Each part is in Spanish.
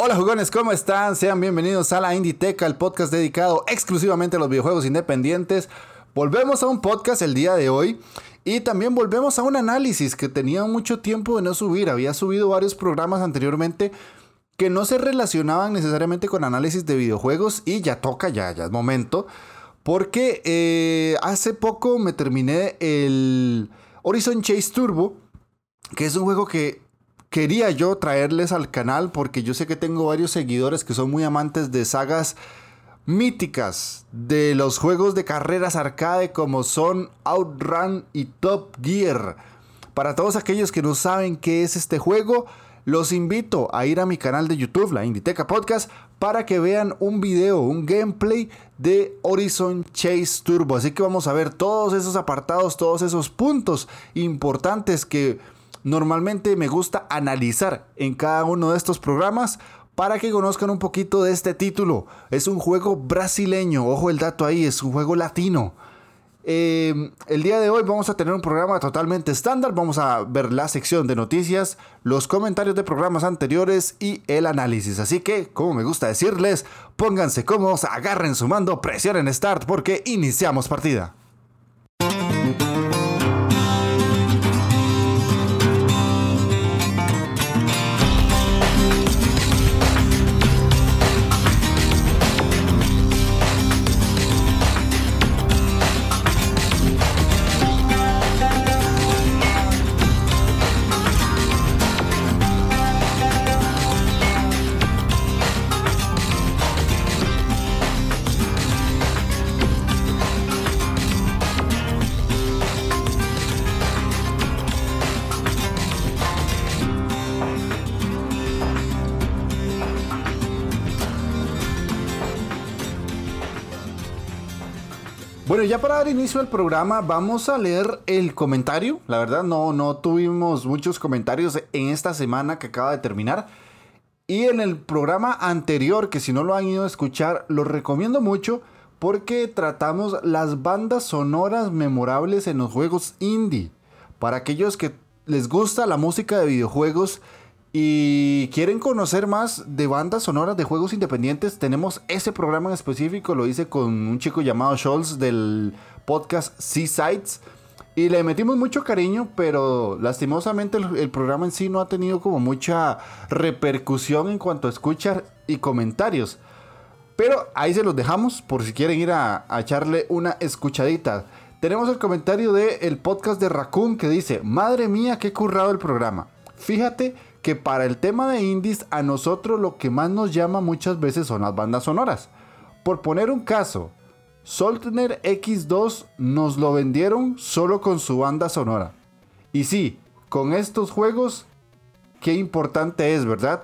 Hola jugones, ¿cómo están? Sean bienvenidos a la Inditeca, el podcast dedicado exclusivamente a los videojuegos independientes. Volvemos a un podcast el día de hoy y también volvemos a un análisis que tenía mucho tiempo de no subir. Había subido varios programas anteriormente que no se relacionaban necesariamente con análisis de videojuegos y ya toca, ya, ya es momento. Porque eh, hace poco me terminé el Horizon Chase Turbo, que es un juego que quería yo traerles al canal porque yo sé que tengo varios seguidores que son muy amantes de sagas míticas de los juegos de carreras arcade como son Outrun y Top Gear. Para todos aquellos que no saben qué es este juego, los invito a ir a mi canal de YouTube, la Inditeca Podcast, para que vean un video, un gameplay de Horizon Chase Turbo. Así que vamos a ver todos esos apartados, todos esos puntos importantes que normalmente me gusta analizar en cada uno de estos programas para que conozcan un poquito de este título. Es un juego brasileño, ojo el dato ahí, es un juego latino. Eh, el día de hoy vamos a tener un programa totalmente estándar. Vamos a ver la sección de noticias, los comentarios de programas anteriores y el análisis. Así que, como me gusta decirles, pónganse cómodos, agarren su mando, presionen Start porque iniciamos partida. Bueno, ya para dar inicio al programa, vamos a leer el comentario. La verdad, no, no tuvimos muchos comentarios en esta semana que acaba de terminar. Y en el programa anterior, que si no lo han ido a escuchar, lo recomiendo mucho porque tratamos las bandas sonoras memorables en los juegos indie. Para aquellos que les gusta la música de videojuegos y quieren conocer más de bandas sonoras de juegos independientes, tenemos ese programa en específico, lo hice con un chico llamado Scholz del podcast Seasides. Y le metimos mucho cariño, pero lastimosamente el, programa en sí no ha tenido como mucha repercusión en cuanto a escuchar y comentarios. Pero ahí se los dejamos por si quieren ir a, echarle una escuchadita. Tenemos el comentario del podcast de Raccoon que dice, madre mía, qué currado el programa. Fíjate que para el tema de indies a nosotros lo que más nos llama muchas veces son las bandas sonoras. Por poner un caso, Soltner X2 nos lo vendieron solo con su banda sonora. Y sí, con estos juegos, qué importante es, ¿verdad?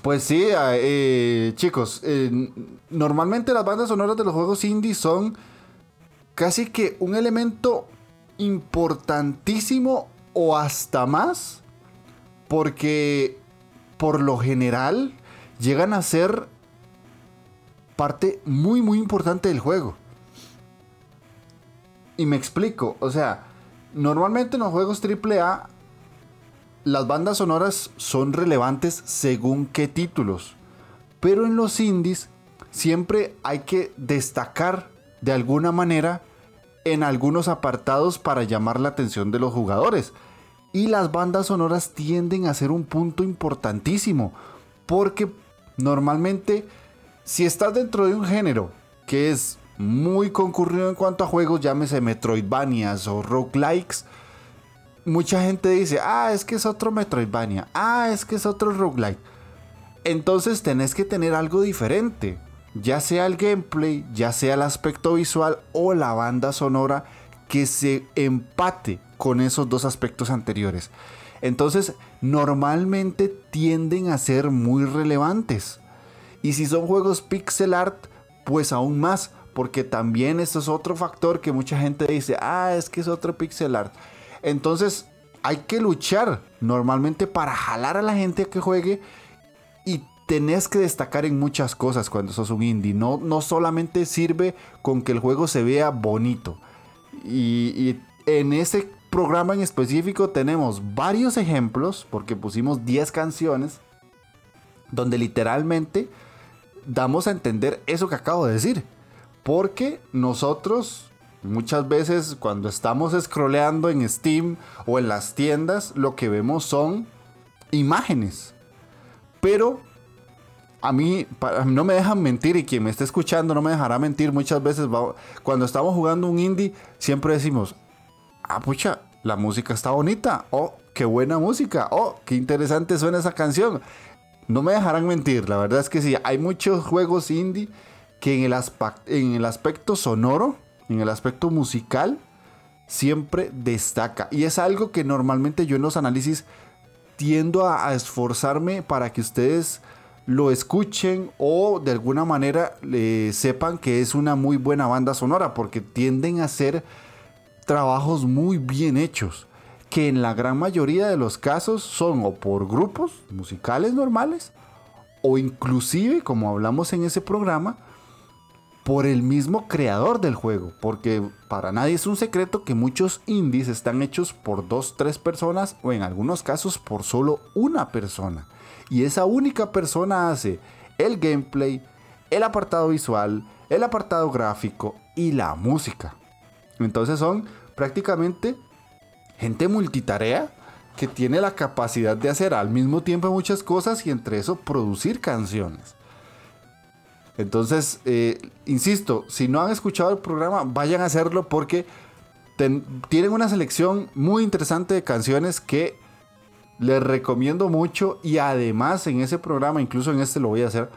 Pues sí, eh, chicos, eh, normalmente las bandas sonoras de los juegos indie son casi que un elemento importantísimo o hasta más porque por lo general llegan a ser parte muy muy importante del juego. Y me explico, o sea, normalmente en los juegos AAA las bandas sonoras son relevantes según qué títulos, pero en los indies siempre hay que destacar de alguna manera en algunos apartados para llamar la atención de los jugadores. Y las bandas sonoras tienden a ser un punto importantísimo. Porque normalmente, si estás dentro de un género que es muy concurrido en cuanto a juegos, llámese Metroidvanias o roguelikes, mucha gente dice, ah, es que es otro Metroidvania, ah, es que es otro roguelike. Entonces tenés que tener algo diferente, ya sea el gameplay, ya sea el aspecto visual o la banda sonora que se empate con esos dos aspectos anteriores. Entonces, normalmente tienden a ser muy relevantes. Y si son juegos pixel art, pues aún más, porque también esto es otro factor que mucha gente dice, ah, es que es otro pixel art. Entonces, hay que luchar normalmente para jalar a la gente a que juegue y tenés que destacar en muchas cosas cuando sos un indie. No, no solamente sirve con que el juego se vea bonito. Y, en ese programa en específico tenemos varios ejemplos, porque pusimos 10 canciones, donde literalmente damos a entender eso que acabo de decir. Porque nosotros muchas veces cuando estamos scrolleando en Steam o en las tiendas, lo que vemos son imágenes. Pero a mí, no me dejan mentir y quien me esté escuchando no me dejará mentir. Muchas veces cuando estamos jugando un indie, siempre decimos, ah, pucha, la música está bonita. Oh, qué buena música. Oh, qué interesante suena esa canción. No me dejarán mentir, la verdad es que sí, hay muchos juegos indie que en el, aspecto sonoro, en el aspecto musical, siempre destaca. Y es algo que normalmente yo en los análisis tiendo a, esforzarme para que ustedes lo escuchen o de alguna manera sepan que es una muy buena banda sonora porque tienden a ser trabajos muy bien hechos, que en la gran mayoría de los casos son o por grupos musicales normales, o inclusive, como hablamos en ese programa, por el mismo creador del juego, porque para nadie es un secreto que muchos indies están hechos por dos, tres personas o en algunos casos por solo una persona. Y esa única persona hace el gameplay, el apartado visual, el apartado gráfico y la música. Entonces son prácticamente gente multitarea que tiene la capacidad de hacer al mismo tiempo muchas cosas y entre eso producir canciones. Entonces, eh, insisto, si no han escuchado el programa, vayan a hacerlo porque tienen una selección muy interesante de canciones que les recomiendo mucho y además en ese programa, incluso en este lo voy a hacer,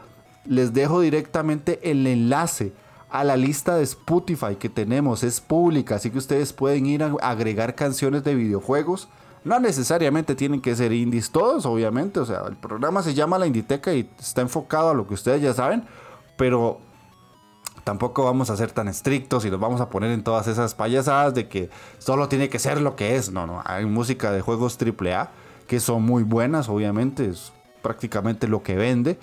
les dejo directamente el enlace a la lista de Spotify que tenemos. Es pública, así que ustedes pueden ir a agregar canciones de videojuegos. No necesariamente tienen que ser indies todos, obviamente. O sea, el programa se llama La Inditeca y está enfocado a lo que ustedes ya saben. Pero tampoco vamos a ser tan estrictos y nos vamos a poner en todas esas payasadas de que solo tiene que ser lo que es. No, no. Hay música de juegos AAA que son muy buenas, obviamente. Es prácticamente lo que vende.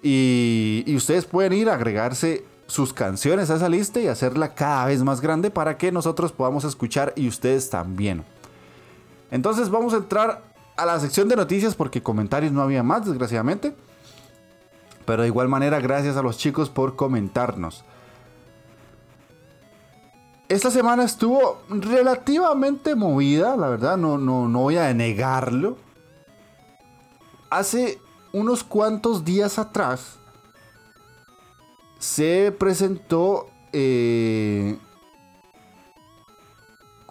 Y, y ustedes pueden ir a agregarse sus canciones a esa lista y hacerla cada vez más grande para que nosotros podamos escuchar y ustedes también. Entonces vamos a entrar a la sección de noticias porque comentarios no había más, desgraciadamente. Pero de igual manera, gracias a los chicos por comentarnos. Esta semana estuvo relativamente movida, la verdad, no, no, no voy a negarlo. Hace unos cuantos días atrás se presentó eh,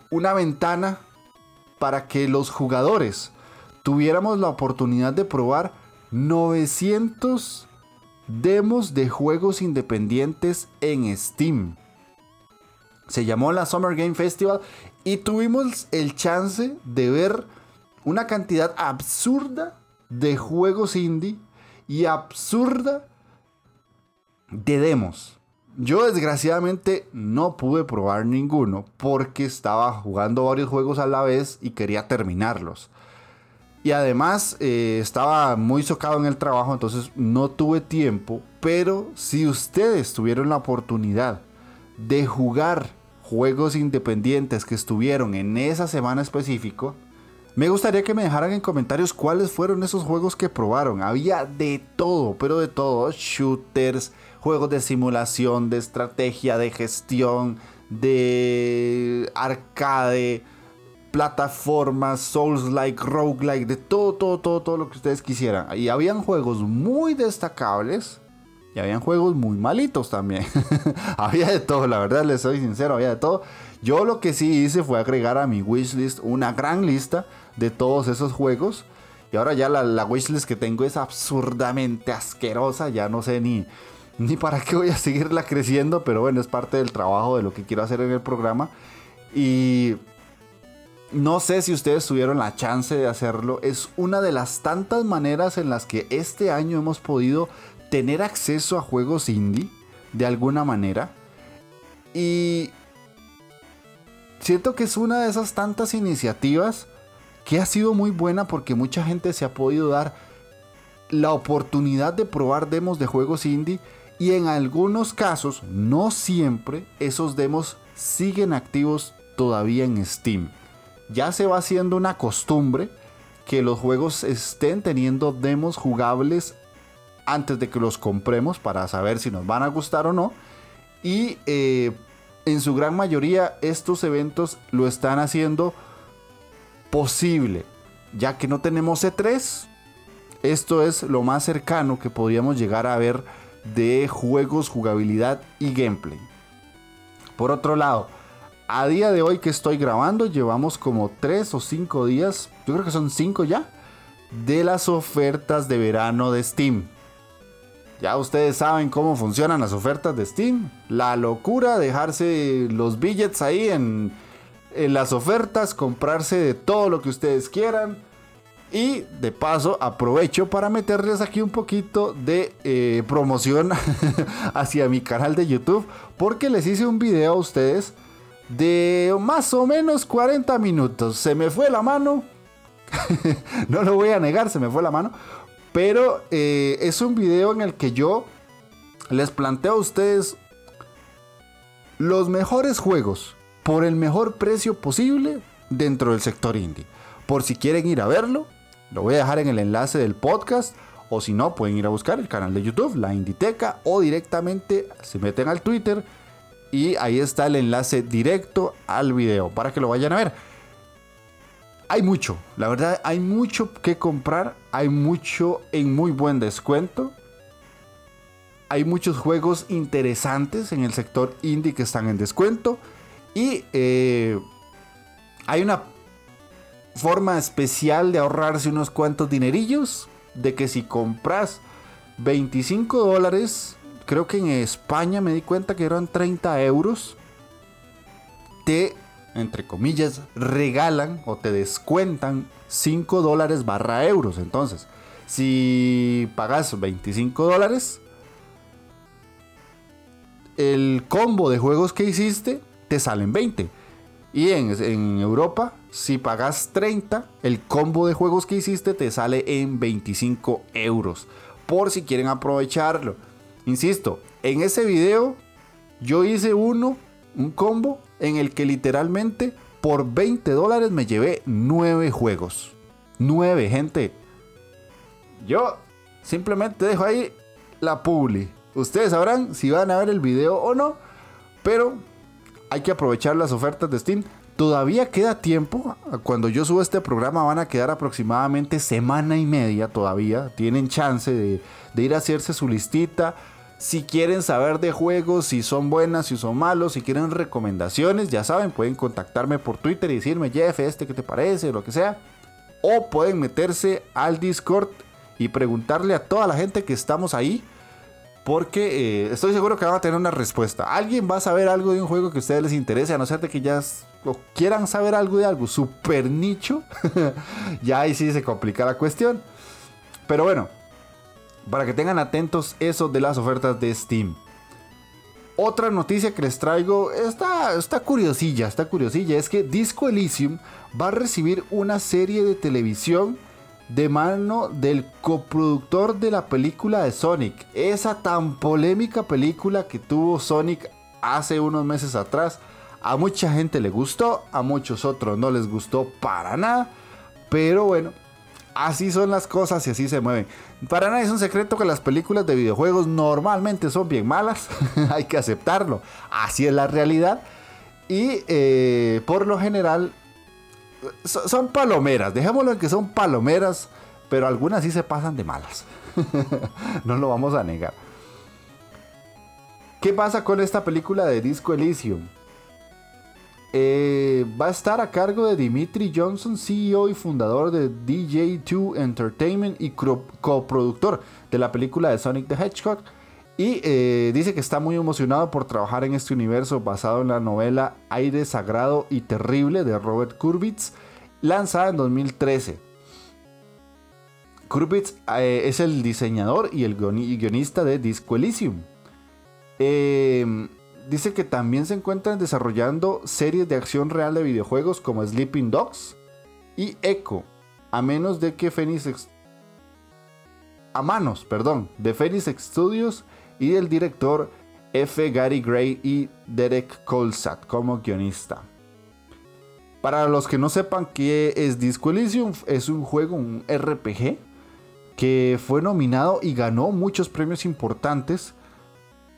una ventana para que los jugadores tuviéramos la oportunidad de probar 900 demos de juegos independientes en Steam. Se llamó la Summer Game Festival y tuvimos el chance de ver una cantidad absurda de juegos indie y absurda de demos. Yo desgraciadamente no pude probar ninguno porque estaba jugando varios juegos a la vez y quería terminarlos. Y además eh, estaba muy socado en el trabajo, entonces no tuve tiempo. Pero si ustedes tuvieron la oportunidad de jugar juegos independientes que estuvieron en esa semana específico, me gustaría que me dejaran en comentarios cuáles fueron esos juegos que probaron. Había de todo, pero de todo. Shooters, juegos de simulación, de estrategia, de gestión, de arcade, plataformas, Souls-like, roguelike, de todo, todo, todo, todo lo que ustedes quisieran. Y habían juegos muy destacables y habían juegos muy malitos también. había de todo, la verdad, les soy sincero, había de todo. Yo lo que sí hice fue agregar a mi wishlist una gran lista de todos esos juegos. Y ahora ya la, wishlist que tengo es absurdamente asquerosa. Ya no sé ni, ni para qué voy a seguirla creciendo. Pero bueno, es parte del trabajo de lo que quiero hacer en el programa. Y no sé si ustedes tuvieron la chance de hacerlo. Es una de las tantas maneras en las que este año hemos podido tener acceso a juegos indie de alguna manera. Y siento que es una de esas tantas iniciativas que ha sido muy buena porque mucha gente se ha podido dar la oportunidad de probar demos de juegos indie y en algunos casos, no siempre, esos demos siguen activos todavía en Steam. Ya se va haciendo una costumbre que los juegos estén teniendo demos jugables antes de que los compremos para saber si nos van a gustar o no. Y eh, en su gran mayoría estos eventos lo están haciendo posible. Ya que no tenemos E3, esto es lo más cercano que podríamos llegar a ver de juegos, jugabilidad y gameplay. Por otro lado, a día de hoy que estoy grabando, llevamos como 3 o 5 días, yo creo que son 5 ya, de las ofertas de verano de Steam. Ya ustedes saben cómo funcionan las ofertas de Steam. La locura, dejarse los billets ahí en, en las ofertas, comprarse de todo lo que ustedes quieran y de paso aprovecho para meterles aquí un poquito de eh, promoción hacia mi canal de YouTube. Porque les hice un video a ustedes de más o menos 40 minutos. Se me fue la mano. no lo voy a negar, se me fue la mano. Pero eh, es un video en el que yo les planteo a ustedes los mejores juegos por el mejor precio posible dentro del sector indie. Por si quieren ir a verlo, lo voy a dejar en el enlace del podcast. O si no, pueden ir a buscar el canal de YouTube, la Inditeca, o directamente se meten al Twitter y ahí está el enlace directo al video para que lo vayan a ver. Hay mucho, la verdad, hay mucho que comprar, hay mucho en muy buen descuento. Hay muchos juegos interesantes en el sector indie que están en descuento. Y eh, hay una forma especial de ahorrarse unos cuantos dinerillos. De que si compras 25 dólares, creo que en España me di cuenta que eran 30 euros, te, entre comillas, regalan o te descuentan 5 dólares barra euros. Entonces, si pagas 25 dólares, el combo de juegos que hiciste te salen 20. Y en, Europa si pagas 30, el combo de juegos que hiciste te sale en 25 euros. Por si quieren aprovecharlo. Insisto, en ese video yo hice uno, un combo, en el que literalmente por 20 dólares me llevé 9 juegos. 9, gente. Yo simplemente dejo ahí la publi. Ustedes sabrán si van a ver el video o no. Pero hay que aprovechar las ofertas de Steam. Todavía queda tiempo. Cuando yo suba este programa van a quedar aproximadamente semana y media todavía. Tienen chance de, ir a hacerse su listita. Si quieren saber de juegos, si son buenas, si son malos, si quieren recomendaciones, ya saben, pueden contactarme por Twitter y decirme, Jeff, este que te parece, lo que sea. O pueden meterse al Discord y preguntarle a toda la gente que estamos ahí porque eh, estoy seguro que van a tener una respuesta. Alguien va a saber algo de un juego que a ustedes les interese, a no ser de que ya quieran saber algo de algo super nicho. ya ahí sí se complica la cuestión. Pero bueno, para que tengan atentos eso de las ofertas de Steam. Otra noticia que les traigo está, está curiosilla, está curiosilla. Es que Disco Elysium va a recibir una serie de televisión de mano del coproductor de la película de Sonic. Esa tan polémica película que tuvo Sonic hace unos meses atrás. A mucha gente le gustó, a muchos otros no les gustó para nada. Pero bueno, así son las cosas y así se mueven. Para nada es un secreto que las películas de videojuegos normalmente son bien malas. Hay que aceptarlo. Así es la realidad. Y eh, por lo general son palomeras, dejémoslo en que son palomeras, pero algunas sí se pasan de malas. no lo vamos a negar. ¿Qué pasa con esta película de Disco Elysium? Eh, va a estar a cargo de Dimitri Johnson, CEO y fundador de DJ2 Entertainment y coproductor de la película de Sonic the Hedgehog. Y eh, dice que está muy emocionado por trabajar en este universo basado en la novela Aire Sagrado y Terrible de Robert Kurbitz, lanzada en 2013. Kurbitz eh, es el diseñador y el guionista de Disco Elysium. Eh, dice que también se encuentran desarrollando series de acción real de videojuegos como Sleeping Dogs y Echo, a menos de que Phoenix a manos, perdón, de Phoenix Studios y del director F. Gary Gray y Derek Colsat como guionista. Para los que no sepan qué es Disco Elysium, es un juego, un RPG, que fue nominado y ganó muchos premios importantes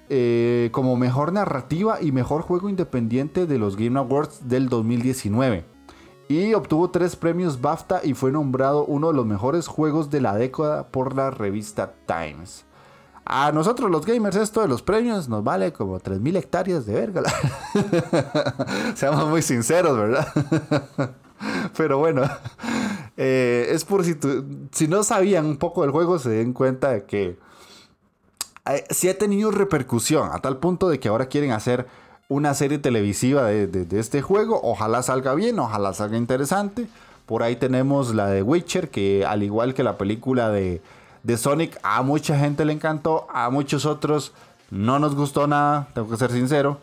eh, como mejor narrativa y mejor juego independiente de los Game Awards del 2019. Y obtuvo tres premios BAFTA y fue nombrado uno de los mejores juegos de la década por la revista Times. A nosotros los gamers esto de los premios nos vale como 3.000 hectáreas de verga. Seamos muy sinceros, ¿verdad? Pero bueno, eh, es por si, si no sabían un poco del juego, se den cuenta de que eh, sí ha tenido repercusión a tal punto de que ahora quieren hacer una serie televisiva de este juego. Ojalá salga bien, ojalá salga interesante. Por ahí tenemos la de Witcher, que al igual que la película de de Sonic a mucha gente le encantó, a muchos otros no nos gustó nada, tengo que ser sincero.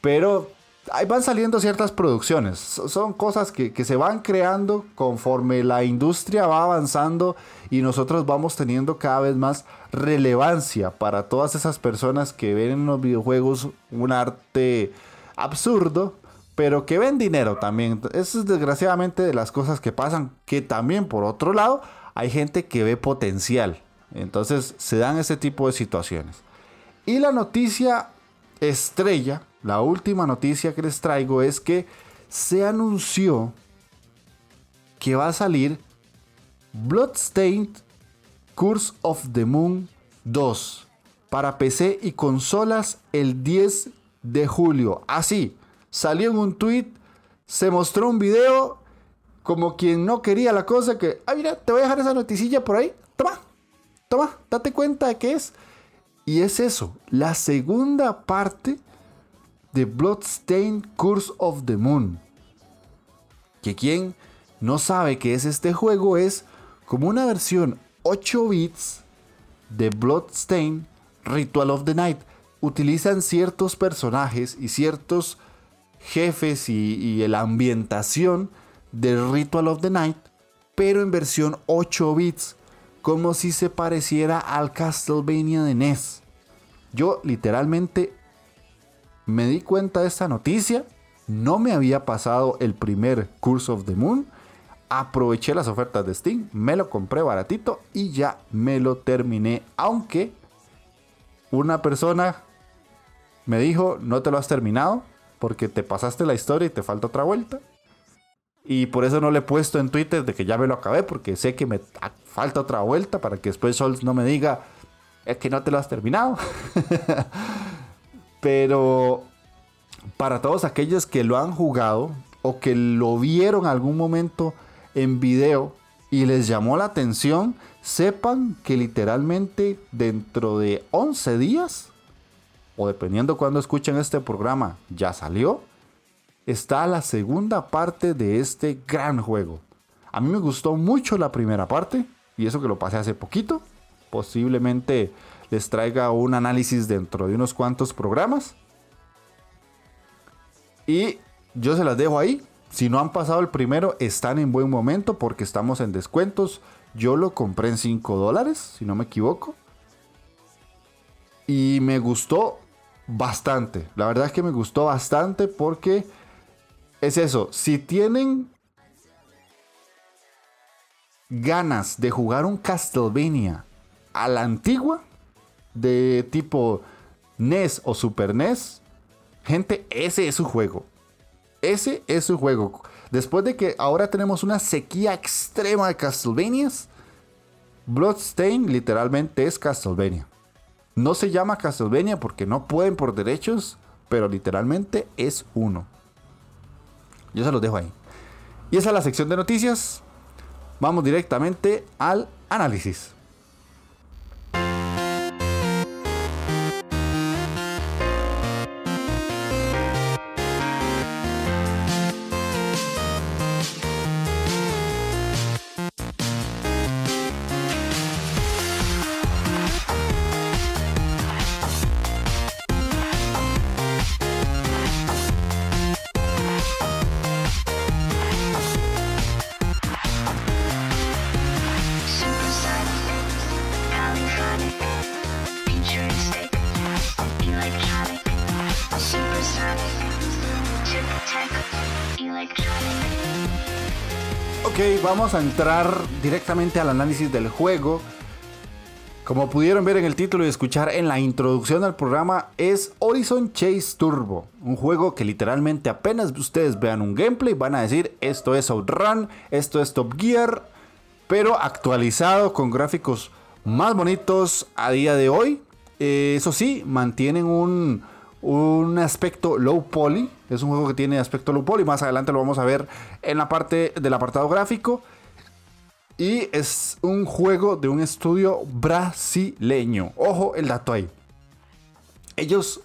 Pero ahí van saliendo ciertas producciones. Son cosas que, se van creando conforme la industria va avanzando y nosotros vamos teniendo cada vez más relevancia para todas esas personas que ven en los videojuegos un arte absurdo, pero que ven dinero también. Eso es desgraciadamente de las cosas que pasan, que también por otro lado hay gente que ve potencial. Entonces se dan ese tipo de situaciones. Y la noticia estrella, la última noticia que les traigo es que se anunció que va a salir Bloodstained Curse of the Moon 2 para PC y consolas el 10 de julio. Así, salió en un tweet, se mostró un video como quien no quería la cosa, que, ah, mira, te voy a dejar esa noticilla por ahí, toma, toma, date cuenta de qué es. Y es eso, la segunda parte de Bloodstained Curse of the Moon. Que quien no sabe qué es este juego es como una versión 8 bits de Bloodstained Ritual of the Night. Utilizan ciertos personajes y ciertos jefes y, y la ambientación de Ritual of the Night, pero en versión 8 bits, como si se pareciera al Castlevania de NES. Yo literalmente me di cuenta de esta noticia, no me había pasado el primer Curse of the Moon, aproveché las ofertas de Steam, me lo compré baratito y ya me lo terminé, aunque una persona me dijo, no te lo has terminado porque te pasaste la historia y te falta otra vuelta. Y por eso no le he puesto en Twitter de que ya me lo acabé, porque sé que me falta otra vuelta para que después Sols no me diga, es que no te lo has terminado. Pero para todos aquellos que lo han jugado o que lo vieron algún momento en video y les llamó la atención, sepan que literalmente dentro de 11 días, o dependiendo cuando escuchen este programa, ya salió está la segunda parte de este gran juego. A mí me gustó mucho la primera parte, y eso que lo pasé hace poquito. Posiblemente les traiga un análisis dentro de unos cuantos programas. Y yo se las dejo ahí. Si no han pasado el primero, están en buen momento porque estamos en descuentos. Yo lo compré en 5 dólares, si no me equivoco. Y me gustó bastante. La verdad es que me gustó bastante porque es eso. Si tienen ganas de jugar un Castlevania a la antigua, de tipo NES o Super NES, gente, ese es su juego. Ese es su juego. Después de que ahora tenemos una sequía extrema de Castlevanias, Bloodstain literalmente es Castlevania. No se llama Castlevania porque no pueden por derechos, pero literalmente es uno. Yo se los dejo ahí. Y esa es la sección de noticias. Vamos directamente al análisis. A entrar directamente al análisis del juego. Como pudieron ver en el título y escuchar en la introducción al programa, es Horizon Chase Turbo. Un juego que literalmente apenas ustedes vean un gameplay van a decir esto es Outrun, esto es Top Gear, pero actualizado con gráficos más bonitos a día de hoy. Eh, eso sí, mantienen un, un aspecto low poly. Es un juego que tiene aspecto low poly. Más adelante lo vamos a ver en la parte del apartado gráfico. Y es un juego de un estudio brasileño. Ojo el dato ahí. Ellos,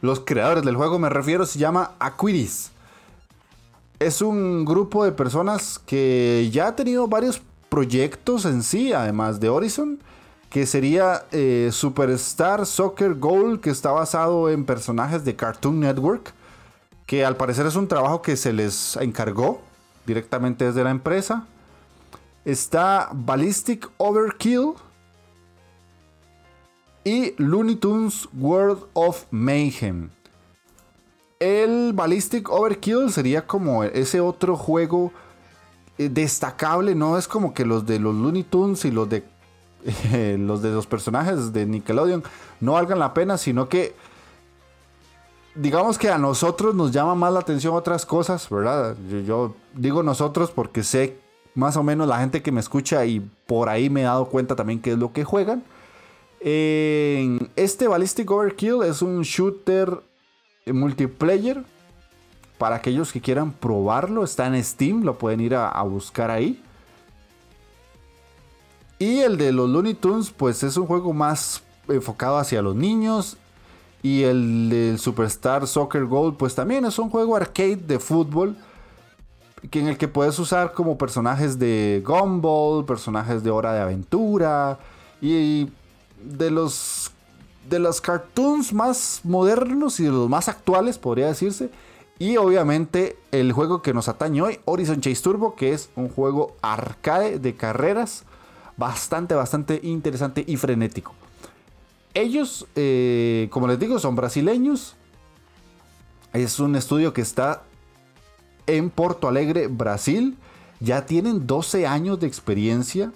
los creadores del juego, me refiero, se llama Aquiris. Es un grupo de personas que ya ha tenido varios proyectos en sí, además de Horizon que sería eh, Superstar Soccer Goal, que está basado en personajes de Cartoon Network, que al parecer es un trabajo que se les encargó directamente desde la empresa. Está Ballistic Overkill y Looney Tunes World of Mayhem. El Ballistic Overkill sería como ese otro juego eh, destacable, no es como que los de los Looney Tunes y los de los de los personajes de Nickelodeon no valgan la pena, sino que digamos que a nosotros nos llama más la atención otras cosas, ¿verdad? Yo, digo nosotros porque sé más o menos la gente que me escucha y por ahí me he dado cuenta también qué es lo que juegan. este Ballistic Overkill es un shooter multiplayer. Para aquellos que quieran probarlo, está en Steam, lo pueden ir a buscar ahí. Y el de los Looney Tunes, pues es un juego más enfocado hacia los niños. Y el del Superstar Soccer Gold, pues también es un juego arcade de fútbol. Que en el que puedes usar como personajes de Gumball, personajes de Hora de Aventura. Y de los, de los cartoons más modernos y de los más actuales, podría decirse. Y obviamente el juego que nos atañe hoy, Horizon Chase Turbo, que es un juego arcade de carreras bastante, bastante interesante y frenético. Ellos, eh, como les digo, son brasileños. Es un estudio que está en Porto Alegre, Brasil. Ya tienen 12 años de experiencia.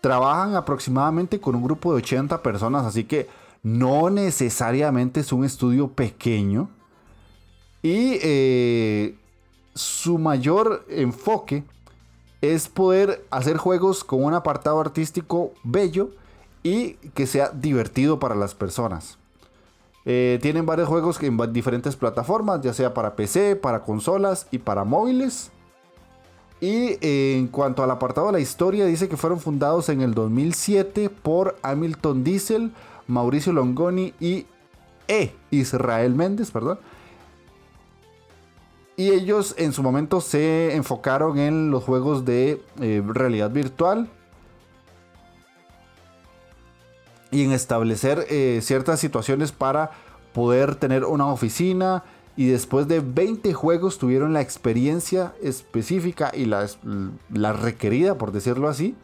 Trabajan aproximadamente con un grupo de 80 personas, así que no necesariamente es un estudio pequeño. Y eh, su mayor enfoque es poder hacer juegos con un apartado artístico bello y que sea divertido para las personas. Eh, tienen varios juegos en diferentes plataformas, ya sea para PC, para consolas y para móviles. Y eh, en cuanto al apartado de la historia, dice que fueron fundados en el 2007 por Hamilton Diesel, Mauricio Longoni y E. Israel Méndez, perdón. Y ellos en su momento se enfocaron en los juegos de eh, realidad virtual. Y en establecer eh, ciertas situaciones para poder tener una oficina. Y después de 20 juegos tuvieron la experiencia específica y la, la requerida, por decirlo así,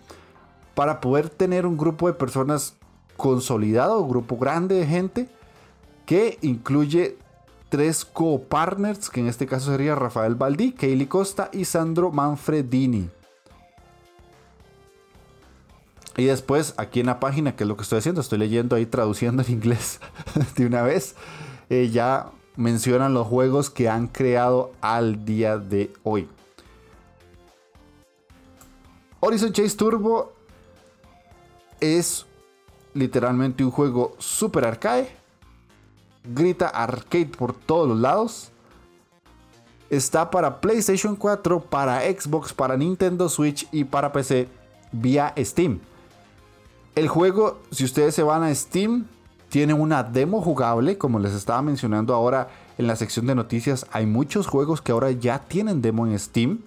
para poder tener un grupo de personas consolidado, un grupo grande de gente que incluye tres co-partners, que en este caso sería Rafael Baldí, Kaylee Costa y Sandro Manfredini. Y después, aquí en la página, que es lo que estoy haciendo, estoy leyendo ahí, traduciendo en inglés de una vez, eh, ya mencionan los juegos que han creado al día de hoy. Horizon Chase Turbo es literalmente un juego super arcade grita arcade por todos los lados. Está para PlayStation 4, para Xbox, para Nintendo Switch y para PC vía Steam. El juego, si ustedes se van a Steam, tiene una demo jugable, como les estaba mencionando ahora en la sección de noticias. Hay muchos juegos que ahora ya tienen demo en Steam.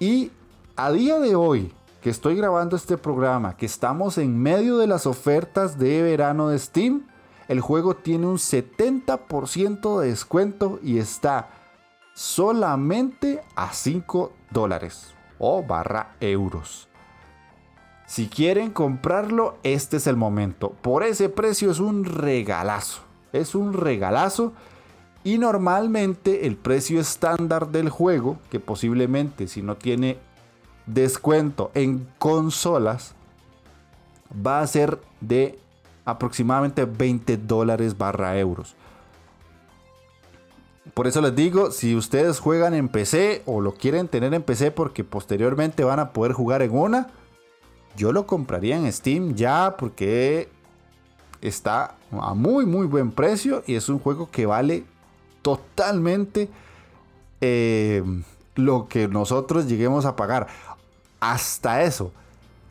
Y a día de hoy, que estoy grabando este programa, que estamos en medio de las ofertas de verano de Steam, el juego tiene un 70% de descuento y está solamente a 5 dólares o barra euros. Si quieren comprarlo, este es el momento. Por ese precio es un regalazo. Es un regalazo. Y normalmente el precio estándar del juego, que posiblemente si no tiene descuento en consolas va a ser de aproximadamente 20 dólares barra euros. Por eso les digo, si ustedes juegan en PC o lo quieren tener en PC porque posteriormente van a poder jugar en una, yo lo compraría en Steam ya porque está a muy muy buen precio y es un juego que vale totalmente eh, lo que nosotros lleguemos a pagar. Hasta eso,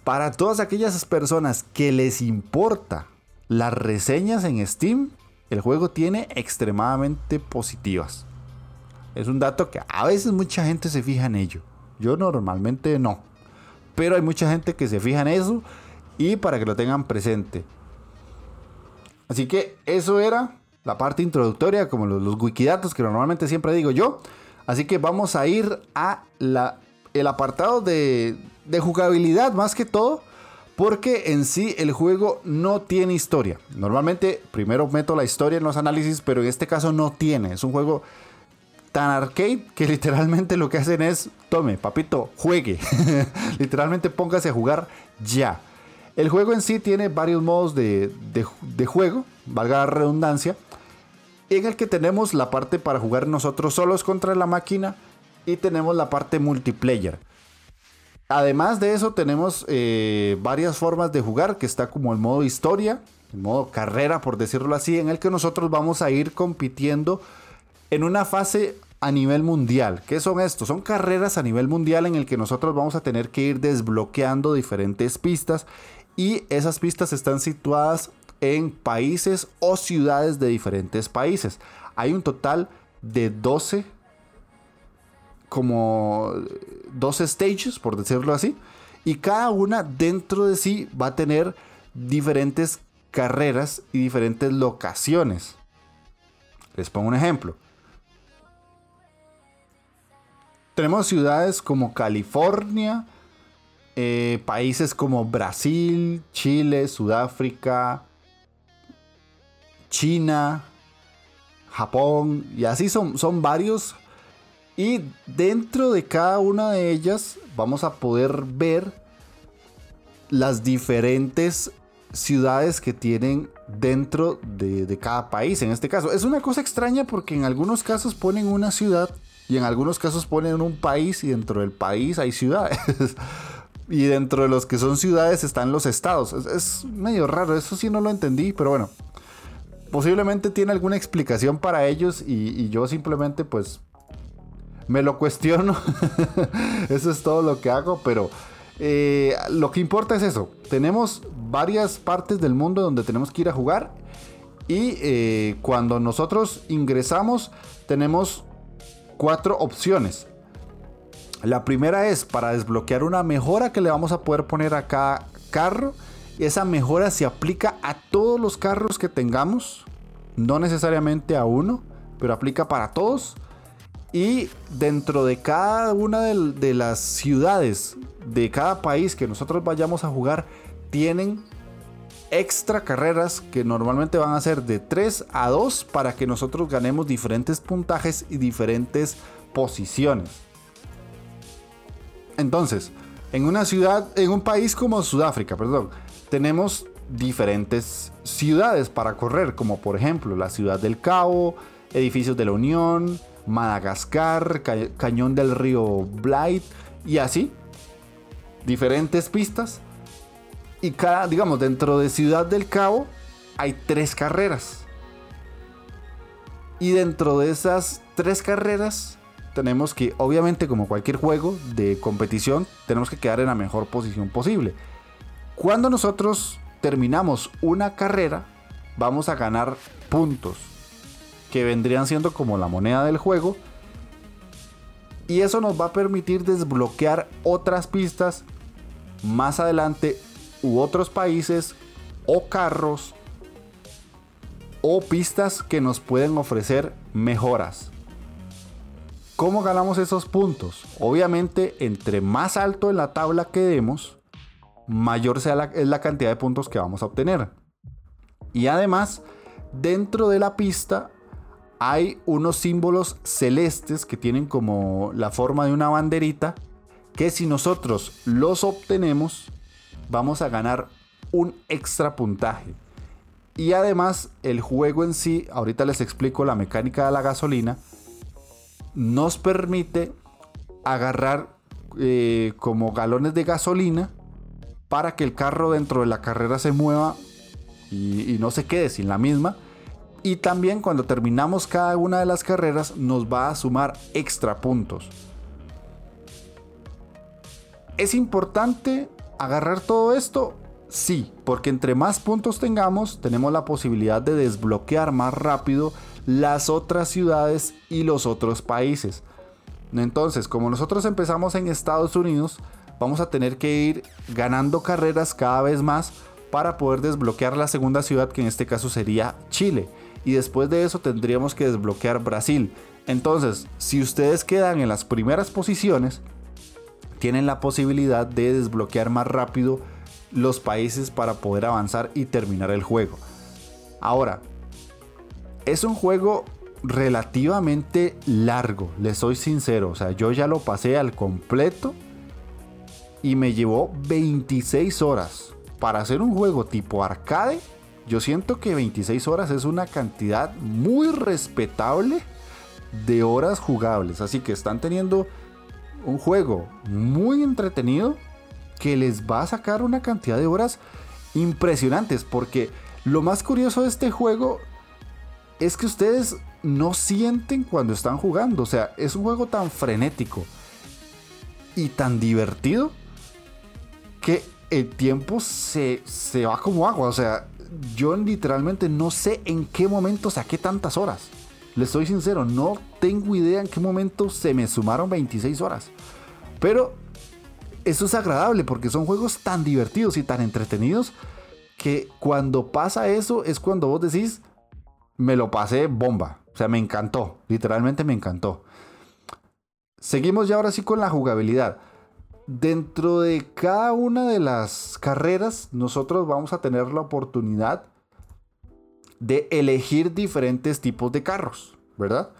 para todas aquellas personas que les importa las reseñas en Steam, el juego tiene extremadamente positivas. Es un dato que a veces mucha gente se fija en ello. Yo normalmente no. Pero hay mucha gente que se fija en eso y para que lo tengan presente. Así que eso era la parte introductoria, como los, wikidatos que normalmente siempre digo yo. Así que vamos a ir a la, el apartado de, de jugabilidad más que todo porque en sí el juego no tiene historia. Normalmente primero meto la historia en los análisis, pero en este caso no tiene. Es un juego tan arcade que literalmente lo que hacen es, tome, papito, juegue. literalmente póngase a jugar ya. El juego en sí tiene varios modos de, de, juego, valga la redundancia, en el que tenemos la parte para jugar nosotros solos contra la máquina y tenemos la parte multiplayer. Además de eso tenemos eh, varias formas de jugar, que está como el modo historia, el modo carrera por decirlo así, en el que nosotros vamos a ir compitiendo en una fase a nivel mundial. ¿Qué son estos? Son carreras a nivel mundial en el que nosotros vamos a tener que ir desbloqueando diferentes pistas y esas pistas están situadas en países o ciudades de diferentes países. Hay un total de 12 como dos stages, por decirlo así, y cada una dentro de sí va a tener diferentes carreras y diferentes locaciones. Les pongo un ejemplo. Tenemos ciudades como California, eh, países como Brasil, Chile, Sudáfrica, China, Japón, y así son, son varios y dentro de cada una de ellas vamos a poder ver las diferentes ciudades que tienen dentro de, cada país. En este caso, es una cosa extraña porque en algunos casos ponen una ciudad y en algunos casos ponen un país y dentro del país hay ciudades. y dentro de los que son ciudades están los estados. Es, medio raro, eso sí no lo entendí, pero bueno. Posiblemente tiene alguna explicación para ellos y yo simplemente pues me lo cuestiono. eso es todo lo que hago, pero eh, lo que importa es eso. Tenemos varias partes del mundo donde tenemos que ir a jugar y eh, cuando nosotros ingresamos tenemos cuatro opciones. La primera es para desbloquear una mejora que le vamos a poder poner a cada carro. Esa mejora se aplica a todos los carros que tengamos, no necesariamente a uno, pero aplica para todos. Y dentro de cada una de, las ciudades de cada país que nosotros vayamos a jugar, tienen extra carreras que normalmente van a ser de 3 a 2 para que nosotros ganemos diferentes puntajes y diferentes posiciones. Entonces, en una ciudad, en un país como Sudáfrica, perdón, tenemos diferentes ciudades para correr, como por ejemplo la ciudad del Cabo, edificios de la Unión, Madagascar, Cañón del Río Blight y así. Diferentes pistas. Y cada, digamos, dentro de Ciudad del Cabo hay tres carreras. Y dentro de esas tres carreras tenemos que, obviamente como cualquier juego de competición, tenemos que quedar en la mejor posición posible. Cuando nosotros terminamos una carrera, vamos a ganar puntos que vendrían siendo como la moneda del juego. Y eso nos va a permitir desbloquear otras pistas más adelante u otros países o carros o pistas que nos pueden ofrecer mejoras. ¿Cómo ganamos esos puntos? Obviamente, entre más alto en la tabla quedemos, mayor sea la, es la cantidad de puntos que vamos a obtener. Y además, dentro de la pista hay unos símbolos celestes que tienen como la forma de una banderita que si nosotros los obtenemos, vamos a ganar un extra puntaje. Y además el juego en sí, ahorita les explico la mecánica de la gasolina, nos permite agarrar eh, como galones de gasolina para que el carro dentro de la carrera se mueva y, no se quede sin la misma. Y también cuando terminamos cada una de las carreras nos va a sumar extra puntos. ¿Es importante agarrar todo esto? Sí, porque entre más puntos tengamos, tenemos la posibilidad de desbloquear más rápido las otras ciudades y los otros países. Entonces, como nosotros empezamos en Estados Unidos, vamos a tener que ir ganando carreras cada vez más para poder desbloquear la segunda ciudad, que en este caso sería Chile. Y después de eso tendríamos que desbloquear Brasil. Entonces, si ustedes quedan en las primeras posiciones, tienen la posibilidad de desbloquear más rápido los países para poder avanzar y terminar el juego. Ahora, es un juego relativamente largo, les soy sincero. O sea, yo ya lo pasé al completo y me llevó 26 horas. Para hacer un juego tipo arcade, yo siento que 26 horas es una cantidad muy respetable de horas jugables. Así que están teniendo un juego muy entretenido que les va a sacar una cantidad de horas impresionantes. Porque lo más curioso de este juego es que ustedes no sienten cuando están jugando. O sea, es un juego tan frenético y tan divertido que el tiempo se, se va como agua. O sea, yo literalmente no sé en qué momento saqué tantas horas. Les soy sincero, no tengo idea en qué momento se me sumaron 26 horas. Pero eso es agradable porque son juegos tan divertidos y tan entretenidos que cuando pasa eso es cuando vos decís, me lo pasé bomba. O sea, me encantó. Literalmente me encantó. Seguimos ya ahora sí con la jugabilidad. Dentro de cada una de las carreras, nosotros vamos a tener la oportunidad de elegir diferentes tipos de carros, ¿verdad?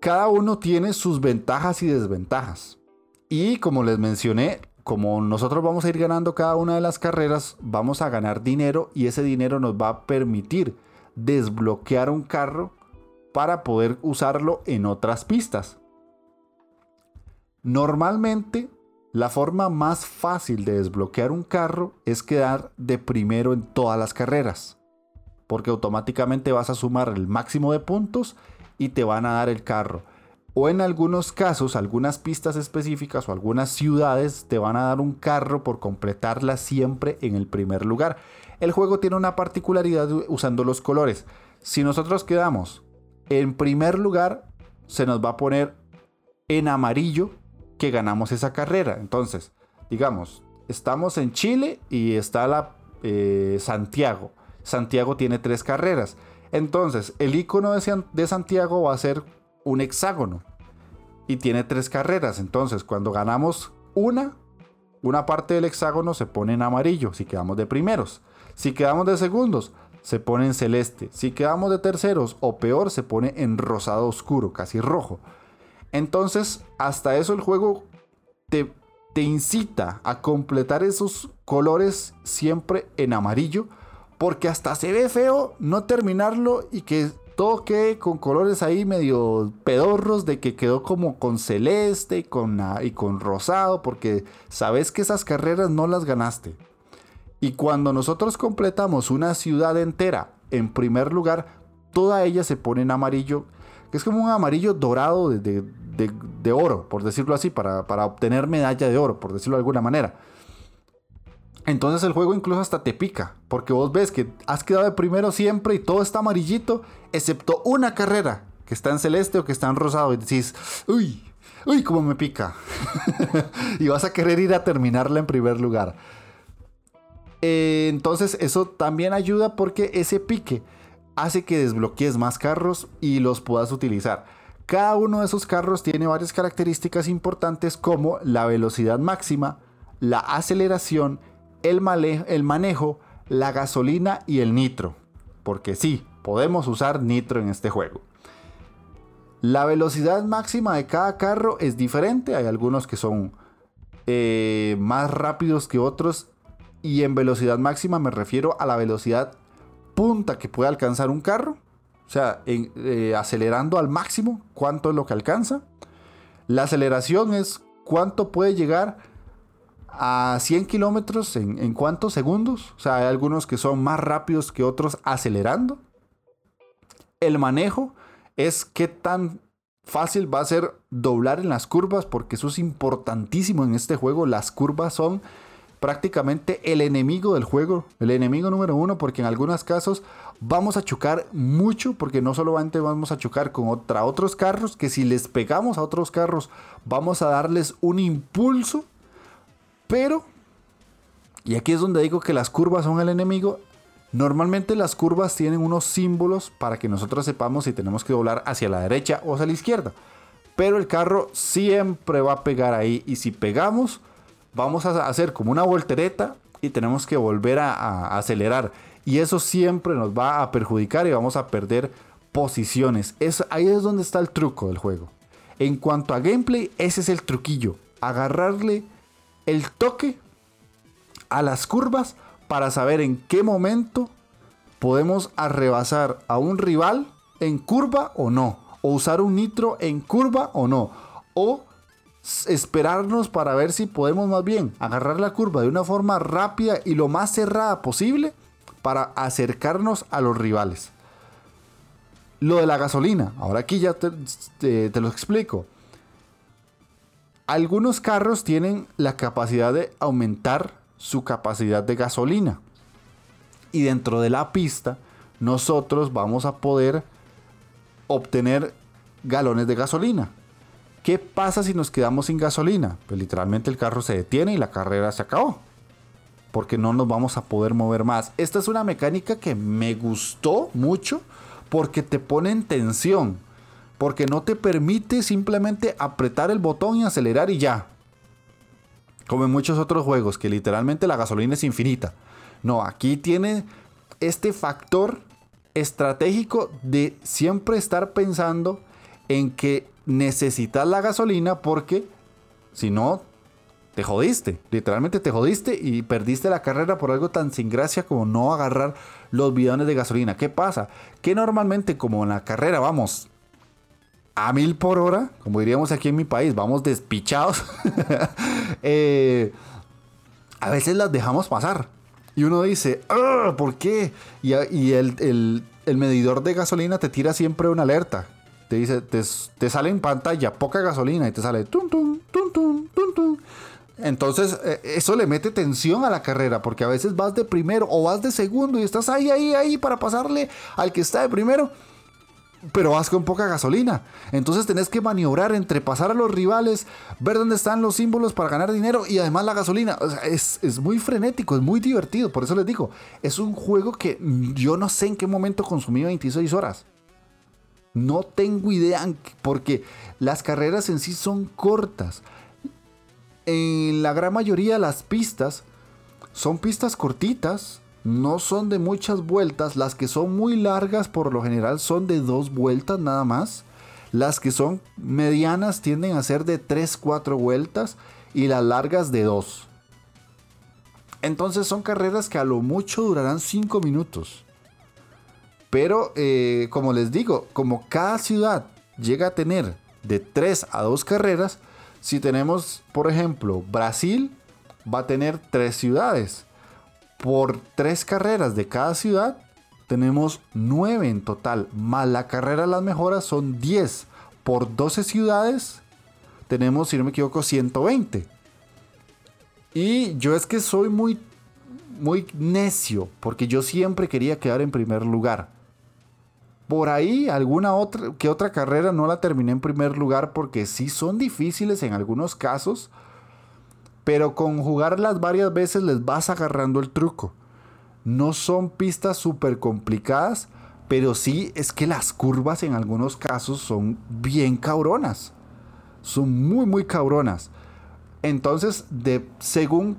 Cada uno tiene sus ventajas y desventajas. Y como les mencioné, como nosotros vamos a ir ganando cada una de las carreras, vamos a ganar dinero y ese dinero nos va a permitir desbloquear un carro para poder usarlo en otras pistas. Normalmente, la forma más fácil de desbloquear un carro es quedar de primero en todas las carreras, porque automáticamente vas a sumar el máximo de puntos y te van a dar el carro o en algunos casos, algunas pistas específicas o algunas ciudades te van a dar un carro por completarla siempre en el primer lugar. El juego tiene una particularidad usando los colores. Si nosotros quedamos en primer lugar, se nos va a poner en amarillo que ganamos esa carrera. Entonces, digamos, estamos en Chile y está la eh, Santiago. Santiago tiene tres carreras. Entonces, el icono de Santiago va a ser un hexágono y tiene tres carreras. Entonces, cuando ganamos una, una parte del hexágono se pone en amarillo si quedamos de primeros. Si quedamos de segundos, se pone en celeste. Si quedamos de terceros o peor, se pone en rosado oscuro, casi rojo. Entonces, hasta eso el juego te, te incita a completar esos colores siempre en amarillo. Porque hasta se ve feo no terminarlo y que todo quede con colores ahí medio pedorros de que quedó como con celeste y con, y con rosado porque sabes que esas carreras no las ganaste. Y cuando nosotros completamos una ciudad entera en primer lugar, toda ella se pone en amarillo, que es como un amarillo dorado de, de, oro, por decirlo así, para, para obtener medalla de oro, por decirlo de alguna manera. Entonces el juego incluso hasta te pica, porque vos ves que has quedado de primero siempre y todo está amarillito, excepto una carrera que está en celeste o que está en rosado y decís, uy, uy, cómo me pica. y vas a querer ir a terminarla en primer lugar. Eh, entonces eso también ayuda porque ese pique hace que desbloquees más carros y los puedas utilizar. Cada uno de esos carros tiene varias características importantes como la velocidad máxima, la aceleración, el, manejo, la gasolina y el nitro. Porque sí, podemos usar nitro en este juego. La velocidad máxima de cada carro es diferente. Hay algunos que son eh, más rápidos que otros. Y en velocidad máxima me refiero a la velocidad punta que puede alcanzar un carro. O sea, eh, acelerando al máximo, cuánto es lo que alcanza. La aceleración es cuánto puede llegar a 100 kilómetros en, en cuántos segundos. O sea, hay algunos que son más rápidos que otros acelerando. El manejo es qué tan fácil va a ser doblar en las curvas, porque eso es importantísimo en este juego. Las curvas son prácticamente el enemigo del juego, el enemigo número uno, porque en algunos casos vamos a chocar mucho, porque no solamente vamos a chocar contra otros carros, que si les pegamos a otros carros vamos a darles un impulso, pero, y aquí es donde digo que las curvas son el enemigo, Normalmente las curvas tienen unos símbolos para que nosotros sepamos si tenemos que doblar hacia la derecha o hacia la izquierda. Pero el carro siempre va a pegar ahí y si pegamos vamos a hacer como una voltereta y tenemos que volver a, acelerar. Y eso siempre nos va a perjudicar y vamos a perder posiciones. Es, ahí es donde está el truco del juego. En cuanto a gameplay, ese es el truquillo. Agarrarle el toque a las curvas para saber en qué momento podemos arrebasar a un rival en curva o no. O usar un nitro en curva o no. O esperarnos para ver si podemos más bien agarrar la curva de una forma rápida y lo más cerrada posible para acercarnos a los rivales. Lo de la gasolina, ahora aquí ya te, lo explico. Algunos carros tienen la capacidad de aumentar su capacidad de gasolina. Y dentro de la pista, nosotros vamos a poder obtener galones de gasolina. ¿Qué pasa si nos quedamos sin gasolina? Pues literalmente el carro se detiene y la carrera se acabó. Porque no nos vamos a poder mover más. Esta es una mecánica que me gustó mucho porque te pone en tensión. Porque no te permite simplemente apretar el botón y acelerar y ya. Como en muchos otros juegos, que literalmente la gasolina es infinita. No, aquí tiene este factor estratégico de siempre estar pensando en que necesitas la gasolina porque si no, te jodiste. Literalmente te jodiste y perdiste la carrera por algo tan sin gracia como no agarrar los bidones de gasolina. ¿Qué pasa? Que normalmente como en la carrera vamos a mil por hora, como diríamos aquí en mi país, vamos despichados, eh, a veces las dejamos pasar. Y uno dice, ¿por qué? Y, el, medidor de gasolina te tira siempre una alerta. Te dice, te, sale en pantalla poca gasolina y te sale tum, tum, tum, tum, tum, tum. Entonces, eh, eso le mete tensión a la carrera, porque a veces vas de primero o vas de segundo y estás ahí, ahí, ahí para pasarle al que está de primero pero vas con poca gasolina. Entonces tenés que maniobrar entre pasar a los rivales, ver dónde están los símbolos para ganar dinero y además la gasolina. es, es, muy frenético, es muy divertido. Por eso les digo, es un juego que yo no sé en qué momento consumí 26 horas. No tengo idea porque las carreras en sí son cortas. En la gran mayoría las pistas son pistas cortitas no son de muchas vueltas, las que son muy largas por lo general son de dos vueltas nada más. Las que son medianas tienden a ser de 3-4 vueltas y las largas de 2. Entonces son carreras que a lo mucho durarán 5 minutos. Pero eh, como les digo, como cada ciudad llega a tener de 3 a 2 carreras, si tenemos, por ejemplo, Brasil va a tener 3 ciudades por tres carreras de cada ciudad, tenemos nueve en total. Más la carrera de las mejoras son 10. Por 12 ciudades tenemos, si no me equivoco, 120. Y yo es que soy muy, muy necio, porque yo siempre quería quedar en primer lugar. Por ahí, alguna otra, que otra carrera no la terminé en primer lugar porque sí son difíciles en algunos casos pero con jugarlas varias veces les vas agarrando el truco. No son pistas súper complicadas, pero sí es que las curvas en algunos casos son bien cabronas. Son muy, muy cabronas. Entonces, de, según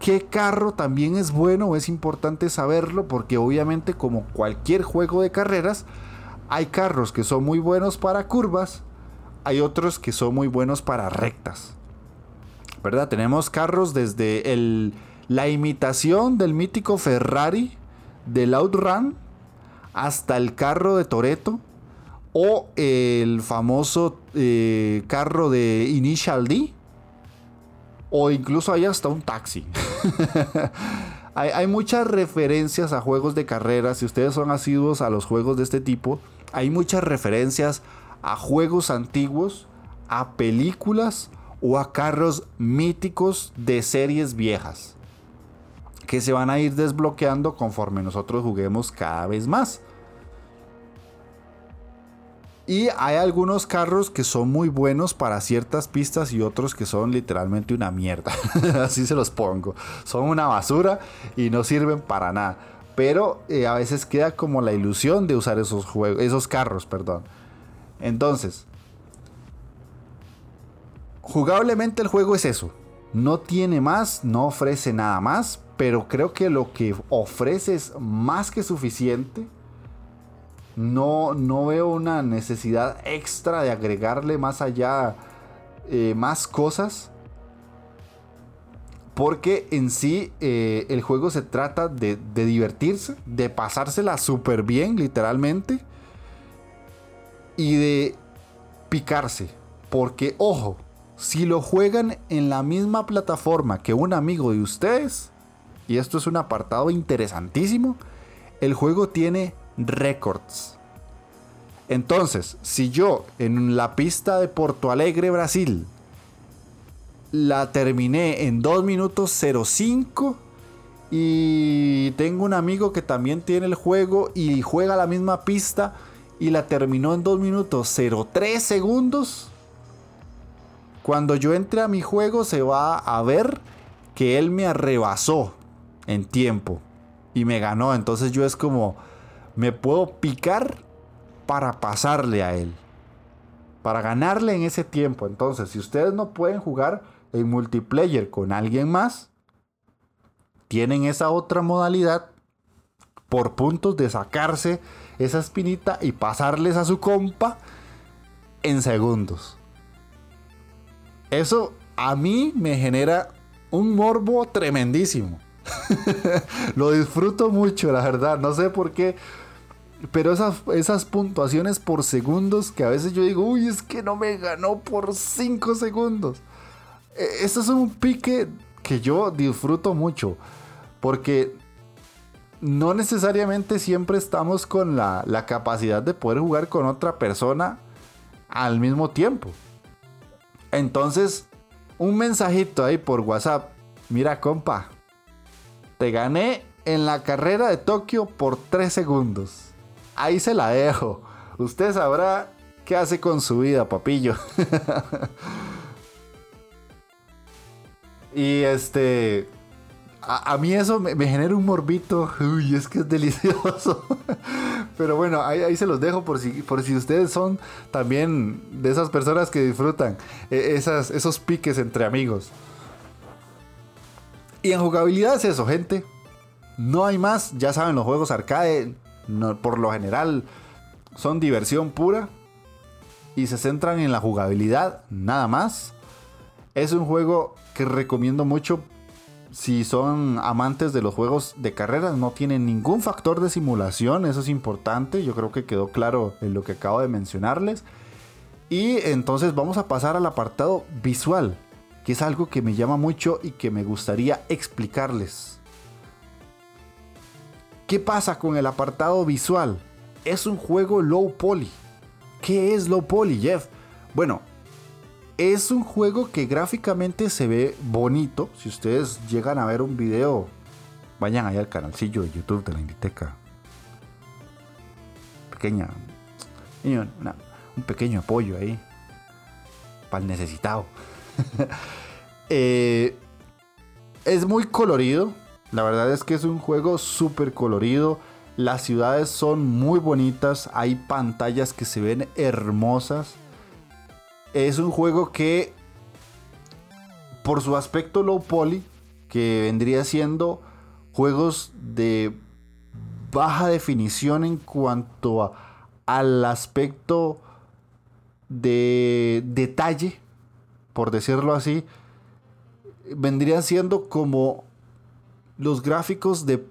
qué carro también es bueno, es importante saberlo, porque obviamente como cualquier juego de carreras, Hay carros que son muy buenos para curvas, hay otros que son muy buenos para rectas. ¿Verdad? Tenemos carros desde el, la imitación del mítico Ferrari del Outrun hasta el carro de Toreto o el famoso eh, carro de Initial D o incluso hay hasta un taxi. hay, hay, muchas referencias a juegos de carreras. Si ustedes son asiduos a los juegos de este tipo, hay muchas referencias a juegos antiguos, a películas o a carros míticos de series viejas que se van a ir desbloqueando conforme nosotros juguemos cada vez más. Y hay algunos carros que son muy buenos para ciertas pistas y otros que son literalmente una mierda. Así se los pongo. Son una basura y no sirven para nada. Pero eh, a veces queda como la ilusión de usar esos, juegos, esos carros. Perdón. Entonces, jugablemente el juego es eso. No tiene más, no ofrece nada más, pero creo que lo que ofrece es más que suficiente. No, no veo una necesidad extra de agregarle más allá eh, más cosas. Porque en sí eh, el juego se trata de, de divertirse, de pasársela súper bien, literalmente. Y de picarse. Porque, ojo, si lo juegan en la misma plataforma que un amigo de ustedes, y esto es un apartado interesantísimo, el juego tiene récords. Entonces, si yo en la pista de Porto Alegre, Brasil, la terminé en 2 minutos 05 y tengo un amigo que también tiene el juego y juega la misma pista y la terminó en 2 minutos 03 segundos, cuando yo entre a mi juego se va a ver que él me arrebasó en tiempo y me ganó. Entonces yo es como, me puedo picar para pasarle a él. Para ganarle en ese tiempo. Entonces, si ustedes no pueden jugar en multiplayer con alguien más, tienen esa otra modalidad por puntos de sacarse esa espinita y pasarles a su compa en segundos. Eso a mí me genera un morbo tremendísimo. Lo disfruto mucho, la verdad. No sé por qué. Pero esas, puntuaciones por segundos que a veces yo digo, uy, es que no me ganó por 5 segundos. E, eso es un pique que yo disfruto mucho. Porque no necesariamente siempre estamos con la, la capacidad de poder jugar con otra persona al mismo tiempo. Entonces, un mensajito ahí por WhatsApp. Mira, compa, te gané en la carrera de Tokio por 3 segundos. Ahí se la dejo. Usted sabrá qué hace con su vida, papillo. y este, a, mí eso me, genera un morbito. Uy, es que es delicioso. Pero bueno, ahí, se los dejo por si, por si ustedes son también de esas personas que disfrutan eh, esas, esos piques entre amigos. Y en jugabilidad es eso, gente. No hay más. Ya saben, los juegos arcade, por lo general, son diversión pura. Y se centran en la jugabilidad, nada más. Es un juego que recomiendo mucho si son amantes de los juegos de carreras, no tienen ningún factor de simulación, eso es importante, yo creo que quedó claro en lo que acabo de mencionarles. Y entonces vamos a pasar al apartado visual, que es algo que me llama mucho y que me gustaría explicarles. ¿Qué pasa con el apartado visual? Es un juego low poly. ¿Qué es low poly, Jeff? Bueno, es un juego que gráficamente se ve bonito. Si ustedes llegan a ver un video, vayan ahí al canalcillo de YouTube de la Inditeca. Pequeña. un pequeño apoyo ahí. Para el necesitado. Eh, es muy colorido. La verdad es que es un juego súper colorido. Las ciudades son muy bonitas. Hay pantallas que se ven hermosas es un juego que, por su aspecto low poly, que vendría siendo juegos de baja definición en cuanto al aspecto de detalle, por decirlo así, vendrían siendo como los gráficos de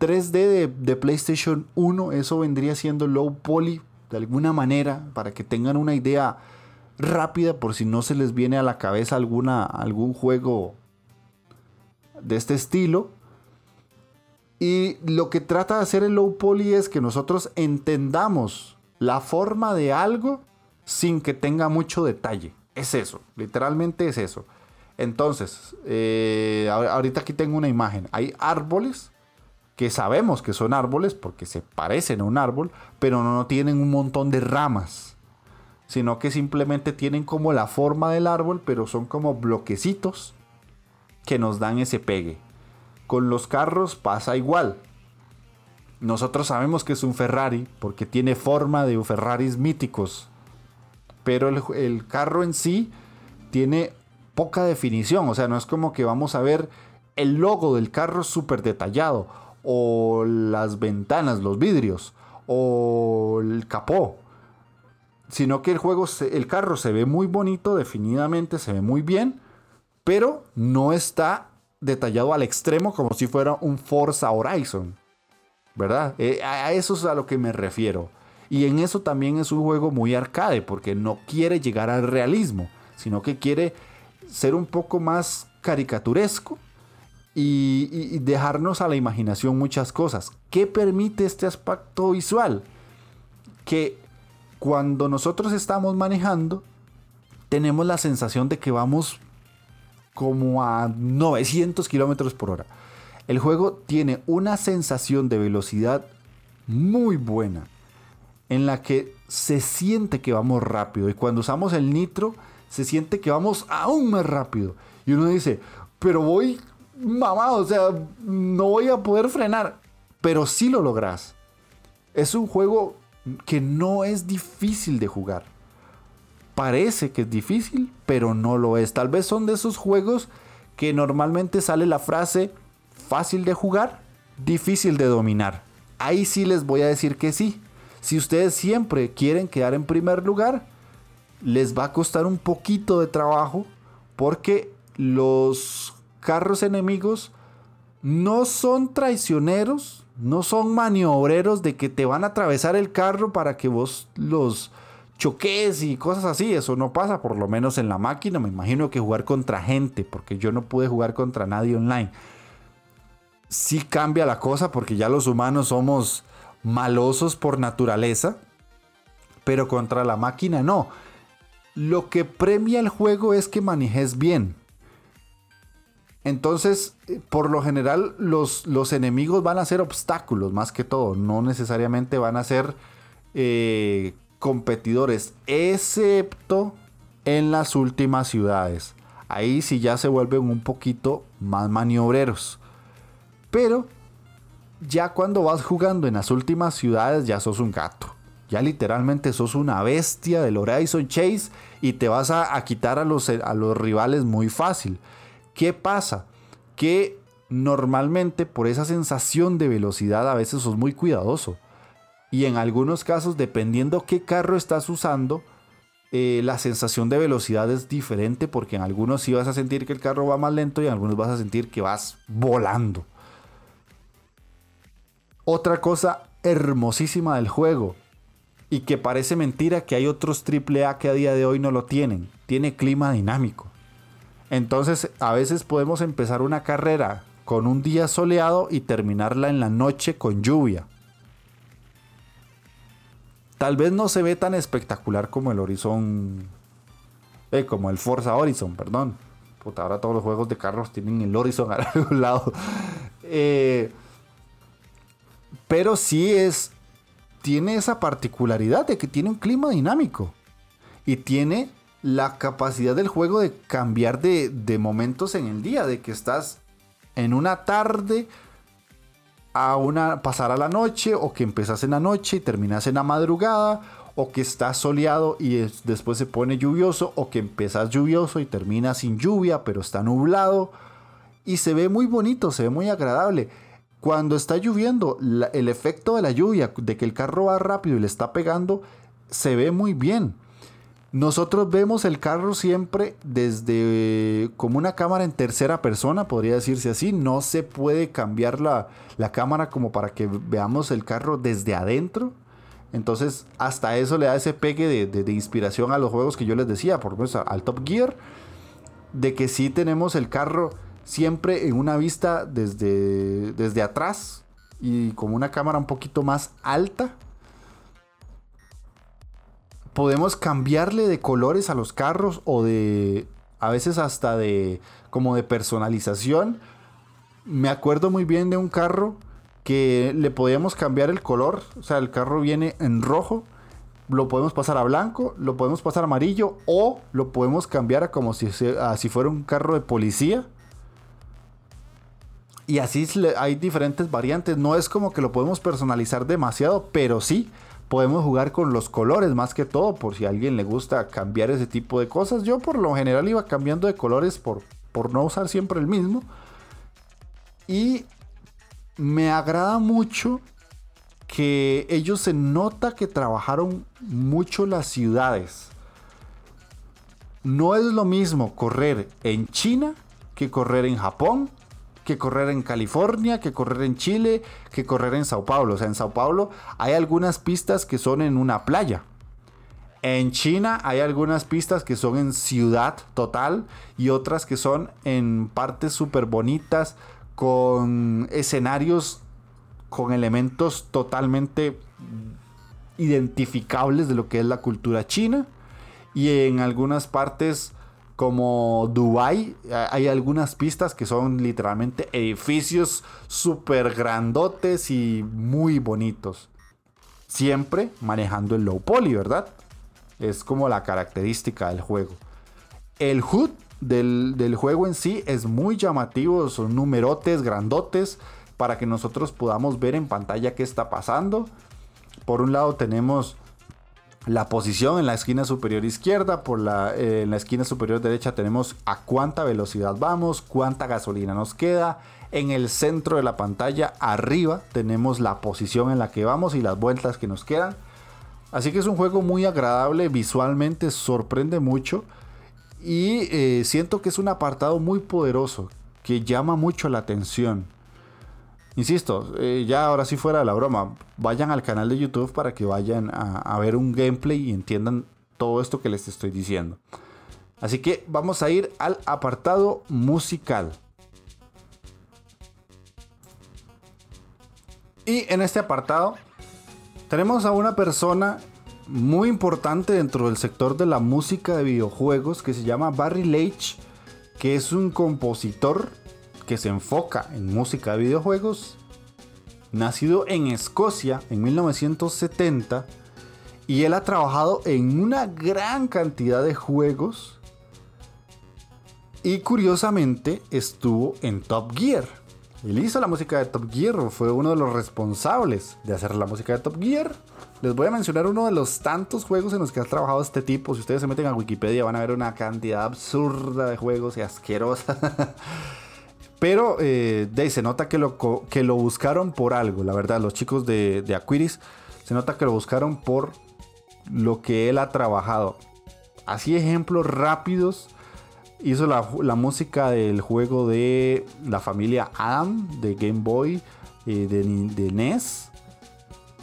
3D de, PlayStation 1. Eso vendría siendo low poly de alguna manera, para que tengan una idea rápida por si no se les viene a la cabeza alguna, algún juego de este estilo. Y lo que trata de hacer el low poly es que nosotros entendamos la forma de algo sin que tenga mucho detalle. Es eso, literalmente es eso. Entonces, eh, ahorita aquí tengo una imagen. Hay árboles que sabemos que son árboles porque se parecen a un árbol, pero no tienen un montón de ramas, sino que simplemente tienen como la forma del árbol, pero son como bloquecitos que nos dan ese pegue. Con los carros pasa igual. Nosotros sabemos que es un Ferrari porque tiene forma de Ferraris míticos. Pero el, carro en sí tiene poca definición. O sea, no es como que vamos a ver el logo del carro súper detallado. O las ventanas, los vidrios. O el capó. Sino que el juego, el carro se ve muy bonito, definitivamente se ve muy bien. Pero no está detallado al extremo como si fuera un Forza Horizon. ¿Verdad? Eh, a eso es a lo que me refiero. Y en eso también es un juego muy arcade, porque no quiere llegar al realismo, sino que quiere ser un poco más caricaturesco y, dejarnos a la imaginación muchas cosas. ¿Qué permite este aspecto visual? Que cuando nosotros estamos manejando, tenemos la sensación de que vamos como a 900 kilómetros por hora. El juego tiene una sensación de velocidad muy buena, en la que se siente que vamos rápido. Y cuando usamos el nitro, se siente que vamos aún más rápido. Y uno dice, pero voy mamado, o sea, no voy a poder frenar. Pero sí lo logras. Es un juego que no es difícil de jugar parece que es difícil, pero no lo es. Tal vez son de esos juegos que normalmente sale la frase fácil de jugar, difícil de dominar. Ahí sí les voy a decir que sí. Si ustedes siempre quieren quedar en primer lugar, les va a costar un poquito de trabajo porque los carros enemigos no son traicioneros, no son maniobreros de que te van a atravesar el carro para que vos los choques y cosas así. Eso no pasa, por lo menos en la máquina. Me imagino que jugar contra gente, porque yo no pude jugar contra nadie online. Sí cambia la cosa, porque ya los humanos somos malosos por naturaleza, pero contra la máquina no. Lo que premia el juego es que manejes bien. Entonces, por lo general, los, los enemigos van a ser obstáculos más que todo. No necesariamente van a ser eh, competidores, excepto en las últimas ciudades. Ahí sí ya se vuelven un poquito más maniobreros. Pero ya cuando vas jugando en las últimas ciudades ya sos un gato. Ya literalmente sos una bestia del Horizon Chase y te vas a, quitar a los, a los rivales muy fácil. ¿Qué pasa? Que normalmente por esa sensación de velocidad a veces sos muy cuidadoso. Y en algunos casos, dependiendo qué carro estás usando, eh, la sensación de velocidad es diferente porque en algunos sí vas a sentir que el carro va más lento y en algunos vas a sentir que vas volando. Otra cosa hermosísima del juego y que parece mentira que hay otros AAA que a día de hoy no lo tienen. Tiene clima dinámico. Entonces a veces podemos empezar una carrera con un día soleado y terminarla en la noche con lluvia. Tal vez no se ve tan espectacular como el Horizon. Eh, como el Forza Horizon, perdón. Ahora todos los juegos de carros tienen el Horizon a algún lado. Eh, pero sí es. Tiene esa particularidad de que tiene un clima dinámico. Y tiene la capacidad del juego de cambiar de, de momentos en el día. De que estás en una tarde a una, pasar a la noche o que empezás en la noche y terminas en la madrugada o que está soleado y después se pone lluvioso o que empezás lluvioso y terminas sin lluvia pero está nublado y se ve muy bonito, se ve muy agradable. Cuando está lloviendo, el efecto de la lluvia, de que el carro va rápido y le está pegando, se ve muy bien. Nosotros vemos el carro siempre desde como una cámara en tercera persona, podría decirse así. No se puede cambiar la, cámara como para que veamos el carro desde adentro. Entonces, hasta eso le da ese pegue de, inspiración a los juegos que yo les decía, por ejemplo, al Top Gear, de que sí tenemos el carro siempre en una vista desde, desde atrás y como una cámara un poquito más alta podemos cambiarle de colores a los carros o de a veces hasta de como de personalización. Me acuerdo muy bien de un carro que le podíamos cambiar el color, o sea, el carro viene en rojo, lo podemos pasar a blanco, lo podemos pasar a amarillo o lo podemos cambiar a como si, si fuera un carro de policía. Y así hay diferentes variantes, no es como que lo podemos personalizar demasiado, pero sí podemos jugar con los colores más que todo, por si a alguien le gusta cambiar ese tipo de cosas. Yo por lo general iba cambiando de colores por, por no usar siempre el mismo. Y me agrada mucho que ellos se nota que trabajaron mucho las ciudades. No es lo mismo correr en China que correr en Japón que correr en California, que correr en Chile, que correr en Sao Paulo. O sea, en Sao Paulo hay algunas pistas que son en una playa. En China hay algunas pistas que son en ciudad total y otras que son en partes súper bonitas con escenarios con elementos totalmente identificables de lo que es la cultura china y en algunas partes como Dubai hay algunas pistas que son literalmente edificios súper grandotes y muy bonitos. Siempre manejando el low poly, ¿verdad? Es como la característica del juego. El HUD del, del juego en sí es muy llamativo, son numerotes grandotes para que nosotros podamos ver en pantalla qué está pasando. Por un lado tenemos la posición en la esquina superior izquierda, por la, eh, en la esquina superior derecha tenemos a cuánta velocidad vamos, cuánta gasolina nos queda. En el centro de la pantalla arriba tenemos la posición en la que vamos y las vueltas que nos quedan. Así que es un juego muy agradable, visualmente sorprende mucho y eh, siento que es un apartado muy poderoso que llama mucho la atención. Insisto, eh, ya ahora sí fuera de la broma, vayan al canal de YouTube para que vayan a, ver un gameplay y entiendan todo esto que les estoy diciendo. Así que vamos a ir al apartado musical. Y en este apartado tenemos a una persona muy importante dentro del sector de la música de videojuegos que se llama Barry Leitch, que es un compositor que se enfoca en música de videojuegos, nacido en Escocia en 1970 y él ha trabajado en una gran cantidad de juegos y curiosamente estuvo en Top Gear. Él hizo la música de Top Gear, fue uno de los responsables de hacer la música de Top Gear. Les voy a mencionar uno de los tantos juegos en los que ha trabajado este tipo. Si ustedes se meten a Wikipedia van a ver una cantidad absurda de juegos y asquerosa. Pero eh, se nota que lo, que lo buscaron por algo, la verdad. Los chicos de, de Aquiris se nota que lo buscaron por lo que él ha trabajado. Así ejemplos rápidos. Hizo la, música del juego de la familia Adam de Game Boy, eh, de, NES.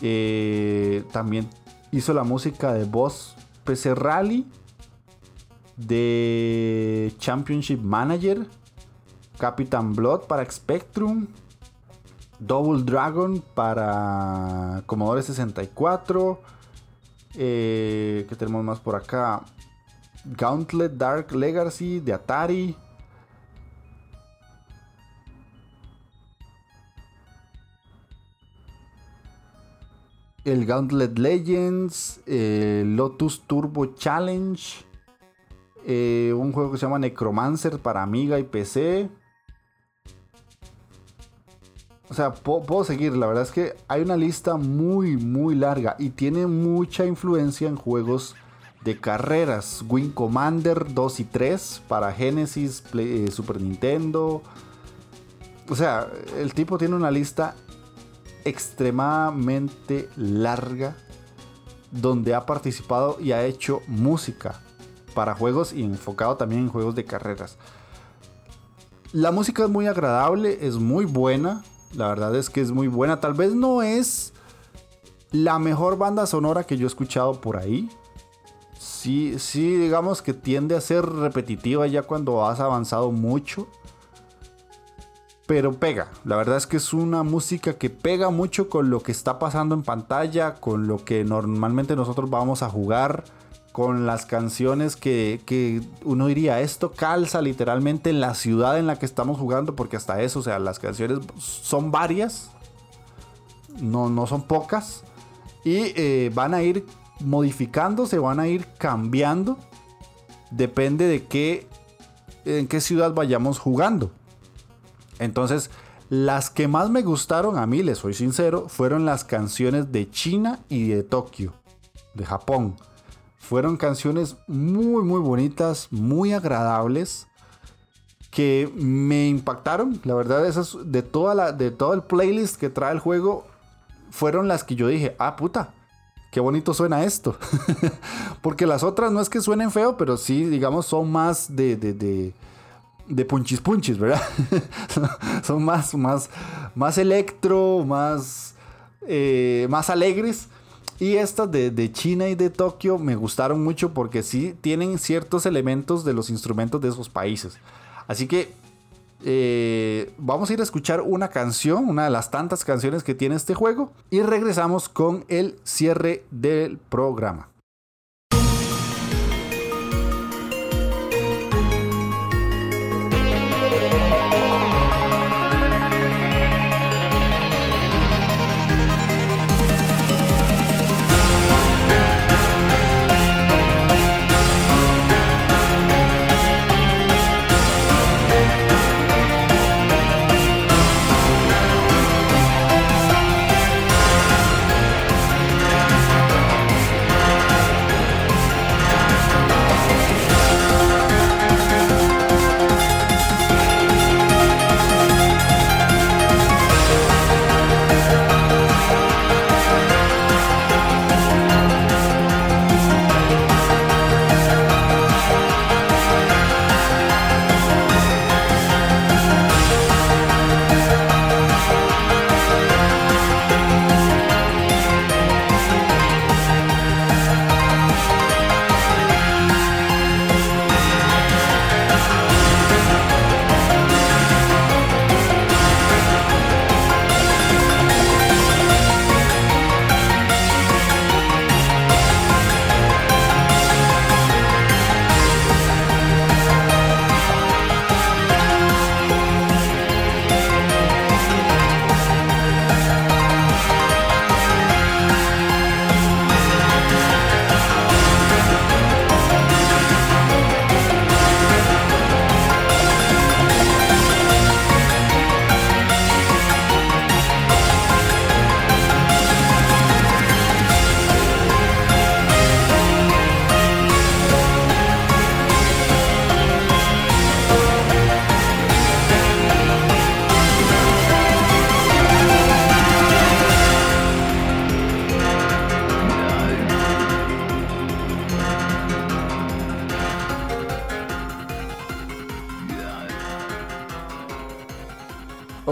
Eh, también hizo la música de Boss PC Rally, de Championship Manager Captain Blood para Spectrum, Double Dragon para Commodore 64. Eh, ¿Qué tenemos más por acá? Gauntlet Dark Legacy de Atari. El Gauntlet Legends, Lotus Turbo Challenge, eh, un juego que se llama Necromancer para Amiga y PC. O sea, puedo, seguir. La verdad es que hay una lista muy, muy larga y tiene mucha influencia en juegos de carreras. Wing Commander 2 y 3 para Genesis, eh, Super Nintendo. o sea, el tipo tiene una lista extremadamente larga donde ha participado y ha hecho música para juegos y enfocado también en juegos de carreras. La música es muy agradable, es muy buena. La verdad es que es muy buena. Tal vez no es la mejor banda sonora que yo he escuchado por ahí. Sí, sí, digamos que tiende a ser repetitiva ya cuando has avanzado mucho. Pero pega. La verdad es que es una música que pega mucho con lo que está pasando en pantalla, con lo que normalmente nosotros vamos a jugar con las canciones que, uno diría, esto calza literalmente en la ciudad en la que estamos jugando, porque hasta eso, o sea, las canciones son varias, no, no son pocas, y eh, van a ir modificándose, van a ir cambiando, depende de qué, en qué ciudad vayamos jugando. Entonces, las que más me gustaron a mí, les soy sincero, fueron las canciones de China y de Tokio, de Japón. Fueron canciones muy, muy bonitas, muy agradables, que me impactaron. La verdad, esas de, toda la, de todo el playlist que trae el juego, fueron las que yo dije, ah, puta, qué bonito suena esto. Porque las otras no es que suenen feo, pero sí, digamos, son más de, de, de, punchis punchis, ¿verdad? son más, más, más electro, más, eh, más alegres. Y estas de, China y de Tokio me gustaron mucho porque sí tienen ciertos elementos de los instrumentos de esos países. Así que eh, vamos a ir a escuchar una canción, una de las tantas canciones que tiene este juego. Y regresamos con el cierre del programa.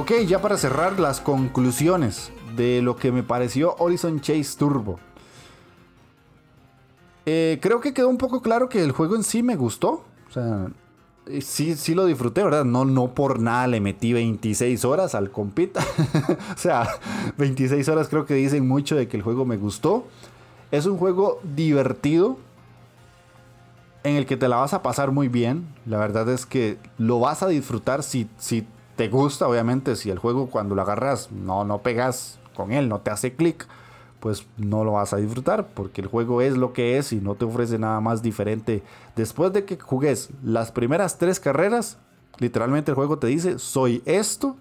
Ok, ya para cerrar las conclusiones de lo que me pareció Horizon Chase Turbo. Eh, creo que quedó un poco claro que el juego en sí me gustó. O sea, eh, sí, sí lo disfruté, ¿verdad? No, no por nada le metí 26 horas al compita. o sea, 26 horas creo que dicen mucho de que el juego me gustó. Es un juego divertido. En el que te la vas a pasar muy bien. La verdad es que lo vas a disfrutar si, si te gusta, obviamente, si el juego cuando lo agarras no, no pegas con él, no te hace clic, pues no lo vas a disfrutar porque el juego es lo que es y no te ofrece nada más diferente. Después de que jugues las primeras tres carreras, literalmente el juego te dice, soy esto.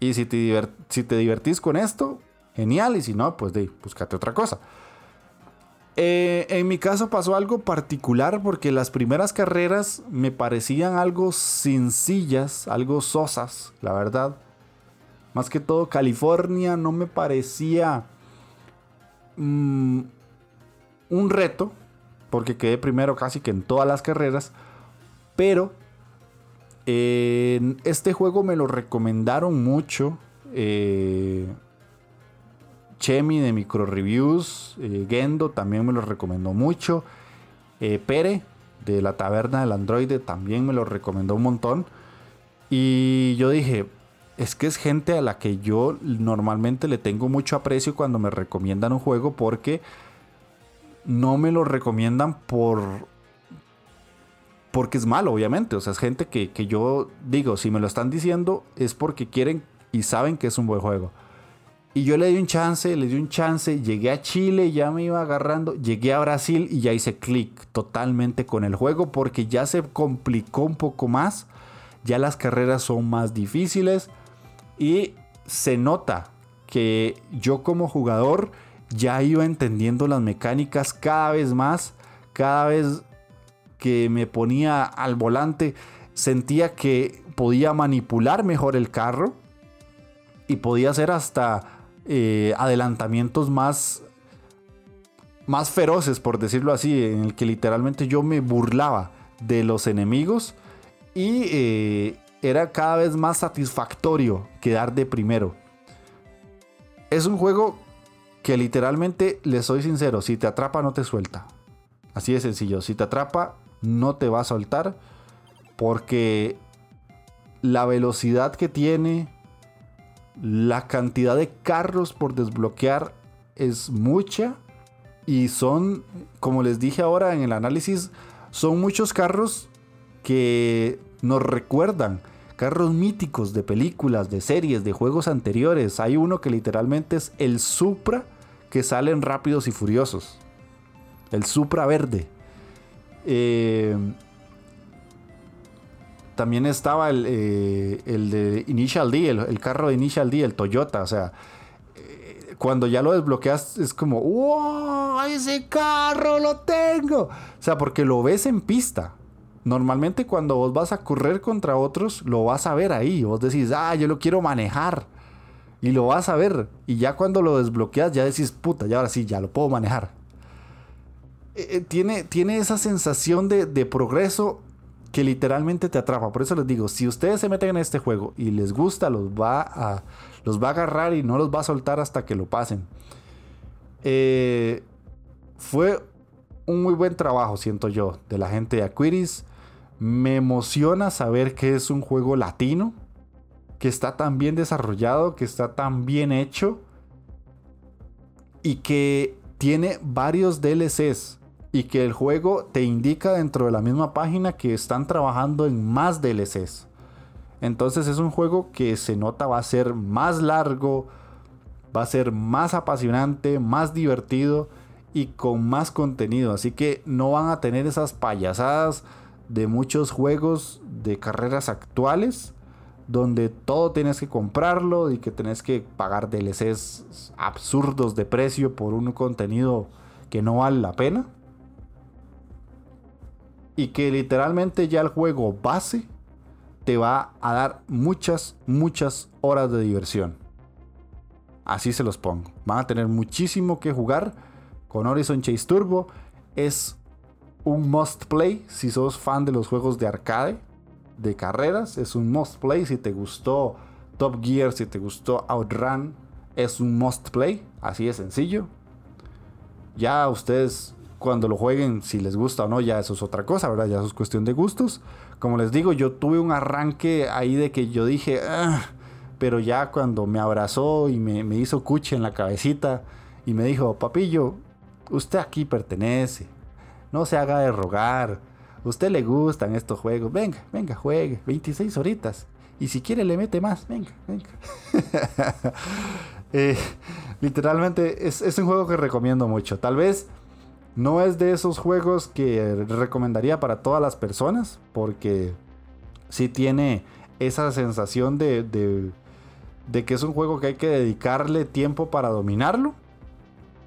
Y si te, si te divertís con esto, genial. Y si no, pues de, búscate otra cosa. Eh, en mi caso pasó algo particular porque las primeras carreras me parecían algo sencillas, algo sosas, la verdad. Más que todo California no me parecía mm, un reto, porque quedé primero casi que en todas las carreras, pero eh, este juego me lo recomendaron mucho. Eh, Chemi de Micro Reviews, eh, Gendo también me lo recomendó mucho. Eh, Pere de la Taberna del Androide también me lo recomendó un montón. Y yo dije, es que es gente a la que yo normalmente le tengo mucho aprecio cuando me recomiendan un juego porque no me lo recomiendan por... Porque es malo, obviamente. O sea, es gente que, que yo digo, si me lo están diciendo es porque quieren y saben que es un buen juego. Y yo le di un chance, le di un chance, llegué a Chile, ya me iba agarrando, llegué a Brasil y ya hice clic totalmente con el juego porque ya se complicó un poco más, ya las carreras son más difíciles y se nota que yo como jugador ya iba entendiendo las mecánicas cada vez más, cada vez que me ponía al volante sentía que podía manipular mejor el carro y podía hacer hasta eh, adelantamientos más, más feroces, por decirlo así, en el que literalmente yo me burlaba de los enemigos y eh, era cada vez más satisfactorio quedar de primero. Es un juego que literalmente, le soy sincero, si te atrapa no te suelta. Así de sencillo, si te atrapa no te va a soltar porque la velocidad que tiene, la cantidad de carros por desbloquear es mucha y son, como les dije ahora en el análisis, son muchos carros que nos recuerdan carros míticos de películas, de series, de juegos anteriores. Hay uno que literalmente es el Supra que sale en Rápidos y Furiosos. El Supra verde. Eh, también estaba el, eh, de Initial D, el, carro de Initial D, el Toyota. O sea, eh, cuando ya lo desbloqueas es como, ¡wow! ¡Ese carro lo tengo! O sea, porque lo ves en pista. Normalmente cuando vos vas a correr contra otros, lo vas a ver ahí. Vos decís, ah, yo lo quiero manejar. Y lo vas a ver. Y ya cuando lo desbloqueas, ya decís, puta, ya ahora sí, ya lo puedo manejar. Eh, tiene, tiene esa sensación de, de progreso que literalmente te atrapa. Por eso les digo, si ustedes se meten en este juego y les gusta, los va a, los va a agarrar y no los va a soltar hasta que lo pasen. Eh, fue un muy buen trabajo, siento yo, de la gente de Aquiris. Me emociona saber que es un juego latino, que está tan bien desarrollado, que está tan bien hecho y que tiene varios DLCs y que el juego te indica dentro de la misma página que están trabajando en más DLCs. Entonces es un juego que se nota va a ser más largo, va a ser más apasionante, más divertido y con más contenido. Así que no van a tener esas payasadas de muchos juegos de carreras actuales donde todo tienes que comprarlo y que tenés que pagar DLCs absurdos de precio por un contenido que no vale la pena y que literalmente ya el juego base te va a dar muchas, muchas horas de diversión. Así se los pongo. Van a tener muchísimo que jugar con Horizon Chase Turbo. Es un must play si sos fan de los juegos de arcade, de carreras. Es un must play si te gustó Top Gear, si te gustó Outrun. Es un must play. Así de sencillo. Ya ustedes cuando lo jueguen, si les gusta o no, ya eso es otra cosa, ¿verdad? Ya eso es cuestión de gustos. Como les digo, yo tuve un arranque ahí de que yo dije, ah", pero ya cuando me abrazó y me, hizo cuche en la cabecita y me dijo, papillo, usted aquí pertenece, no se haga de rogar, usted le gustan estos juegos, venga, venga, juegue, 26 horitas. Y si quiere le mete más, venga, venga. Eh, literalmente es, es un juego que recomiendo mucho. Tal vez no es de esos juegos que recomendaría para todas las personas, porque sí tiene esa sensación de, de, que es un juego que hay que dedicarle tiempo para dominarlo.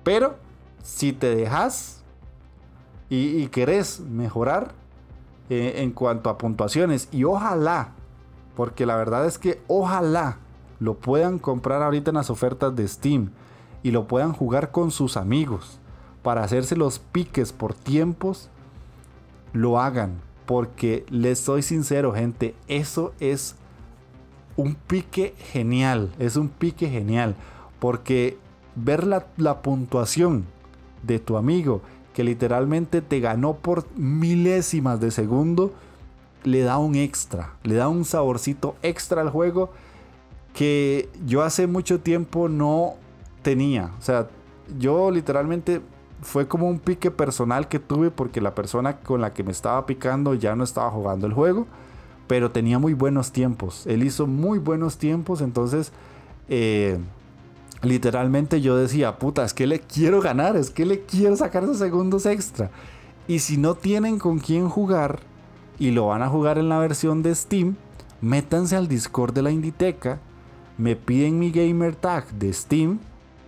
Pero si te dejas, y, querés mejorar eh, en cuanto a puntuaciones. Y ojalá, porque la verdad es que ojalá lo puedan comprar ahorita en las ofertas de Steam y lo puedan jugar con sus amigos para hacerse los piques por tiempos, lo hagan. Porque les soy sincero, gente, eso es un pique genial. Es un pique genial. Porque ver la, la puntuación de tu amigo que literalmente te ganó por milésimas de segundo, le da un extra, le da un saborcito extra al juego que yo hace mucho tiempo no tenía. O sea, yo literalmente fue como un pique personal que tuve porque la persona con la que me estaba picando ya no estaba jugando el juego, pero tenía muy buenos tiempos. Él hizo muy buenos tiempos, entonces eh, literalmente yo decía, puta, es que le quiero ganar, es que le quiero sacar esos segundos extra. Y si no tienen con quién jugar y lo van a jugar en la versión de Steam, métanse al Discord de la Inditeca, me piden mi gamer tag de Steam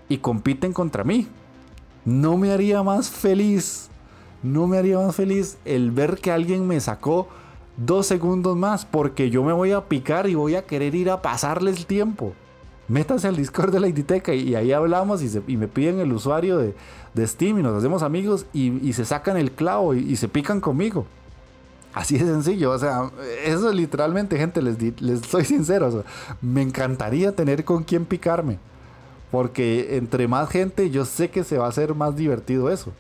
y compiten contra mí. No me haría más feliz, no me haría más feliz el ver que alguien me sacó dos segundos más porque yo me voy a picar y voy a querer ir a pasarle el tiempo métanse al Discord de la Inditeca y, ahí hablamos y, me piden el usuario de, Steam y nos hacemos amigos y, se sacan el clavo y, se pican conmigo. Así de sencillo, o sea, eso es literalmente, gente, les, les soy sincero, me encantaría tener con quién picarme. Porque entre más gente, yo sé que se va a hacer más divertido eso.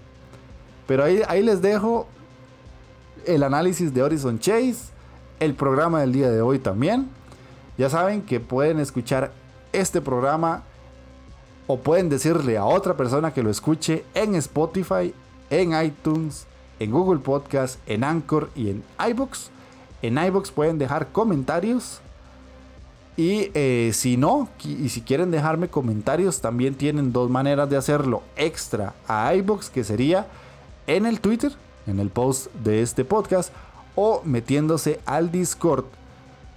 Pero ahí, ahí les dejo el análisis de Horizon Chase, el programa del día de hoy también. Ya saben que pueden escuchar este programa o pueden decirle a otra persona que lo escuche en Spotify, en iTunes, en Google Podcast, en Anchor y en iBox. En iBox pueden dejar comentarios. Y eh, si no, y si quieren dejarme comentarios, también tienen dos maneras de hacerlo extra a iBox, que sería en el Twitter, en el post de este podcast, o metiéndose al Discord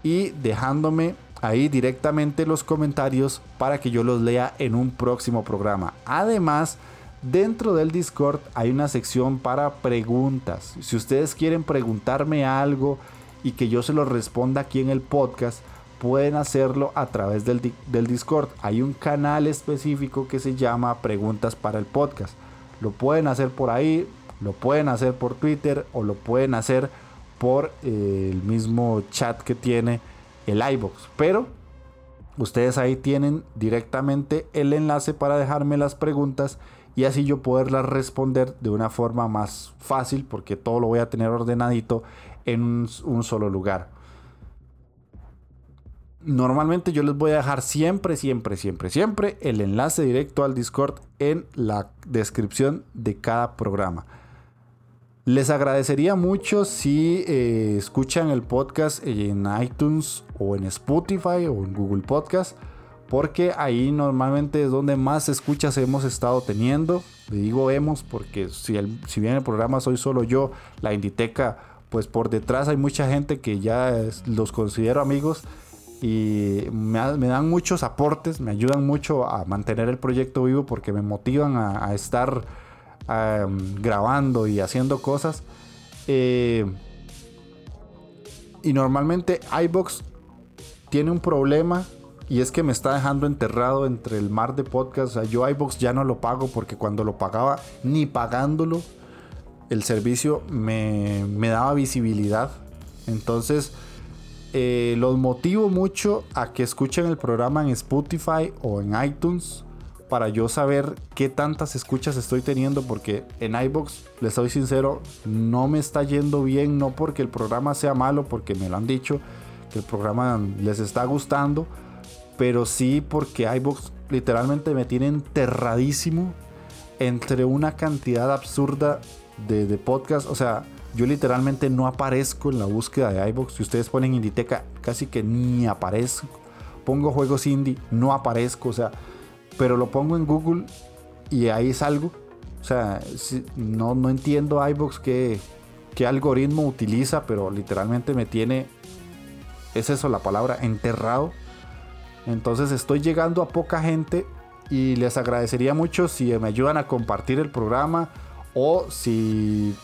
y dejándome ahí directamente los comentarios para que yo los lea en un próximo programa. Además, dentro del Discord hay una sección para preguntas. Si ustedes quieren preguntarme algo y que yo se lo responda aquí en el podcast, pueden hacerlo a través del, Discord. Hay un canal específico que se llama Preguntas para el Podcast. Lo pueden hacer por ahí, lo pueden hacer por Twitter o lo pueden hacer por eh, el mismo chat que tiene el iBox. Pero ustedes ahí tienen directamente el enlace para dejarme las preguntas y así yo poderlas responder de una forma más fácil porque todo lo voy a tener ordenadito en un, solo lugar. Normalmente yo les voy a dejar siempre, siempre, siempre, siempre el enlace directo al Discord en la descripción de cada programa. Les agradecería mucho si eh, escuchan el podcast en iTunes o en Spotify o en Google Podcast, porque ahí normalmente es donde más escuchas hemos estado teniendo. Le digo hemos porque si, si bien el programa soy solo yo, la Inditeca, pues por detrás hay mucha gente que ya los considero amigos y me, dan muchos aportes, me ayudan mucho a mantener el proyecto vivo porque me motivan a estar grabando y haciendo cosas. Eh, y normalmente iBox tiene un problema y es que me está dejando enterrado entre el mar de podcasts. O sea, yo iBox ya no lo pago porque cuando lo pagaba, ni pagándolo, el servicio me, daba visibilidad. Entonces, eh, los motivo mucho a que escuchen el programa en Spotify o en iTunes para yo saber qué tantas escuchas estoy teniendo porque en iBox, les soy sincero, no me está yendo bien, no porque el programa sea malo, porque me lo han dicho, que el programa les está gustando, pero sí porque iBox literalmente me tiene enterradísimo entre una cantidad absurda de, de podcasts, o sea, yo literalmente no aparezco en la búsqueda de iBox. Si ustedes ponen Inditeca, casi que ni aparezco. Pongo juegos indie, no aparezco. O sea, pero lo pongo en Google y ahí salgo. O sea, no, no entiendo iBox qué, qué algoritmo utiliza, pero literalmente me tiene, es eso la palabra, enterrado. Entonces estoy llegando a poca gente y les agradecería mucho si me ayudan a compartir el programa o si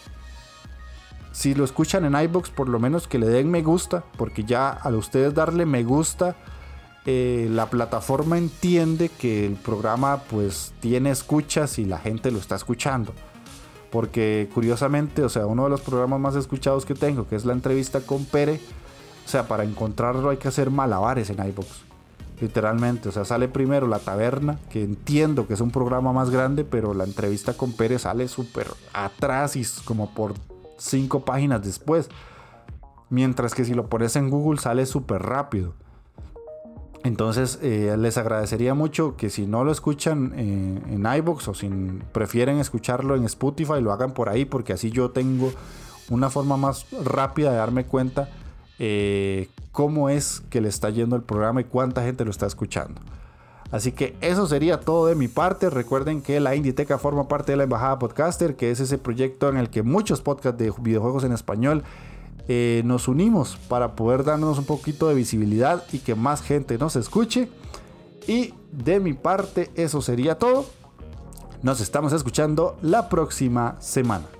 si lo escuchan en iBox, por lo menos que le den me gusta, porque ya al ustedes darle me gusta, eh, la plataforma entiende que el programa pues tiene escuchas y la gente lo está escuchando. Porque curiosamente, o sea, uno de los programas más escuchados que tengo, que es la entrevista con Pere, o sea, para encontrarlo hay que hacer malabares en iBox. Literalmente, o sea, sale primero la taberna, que entiendo que es un programa más grande, pero la entrevista con Pere sale súper atrás y como por cinco páginas después. Mientras que si lo pones en Google sale súper rápido. Entonces eh, les agradecería mucho que si no lo escuchan eh, en iBox o si prefieren escucharlo en Spotify, lo hagan por ahí porque así yo tengo una forma más rápida de darme cuenta eh, cómo es que le está yendo el programa y cuánta gente lo está escuchando. Así que eso sería todo de mi parte. Recuerden que la Inditeca forma parte de la Embajada Podcaster, que es ese proyecto en el que muchos podcasts de videojuegos en español eh, nos unimos para poder darnos un poquito de visibilidad y que más gente nos escuche. Y de mi parte eso sería todo. Nos estamos escuchando la próxima semana.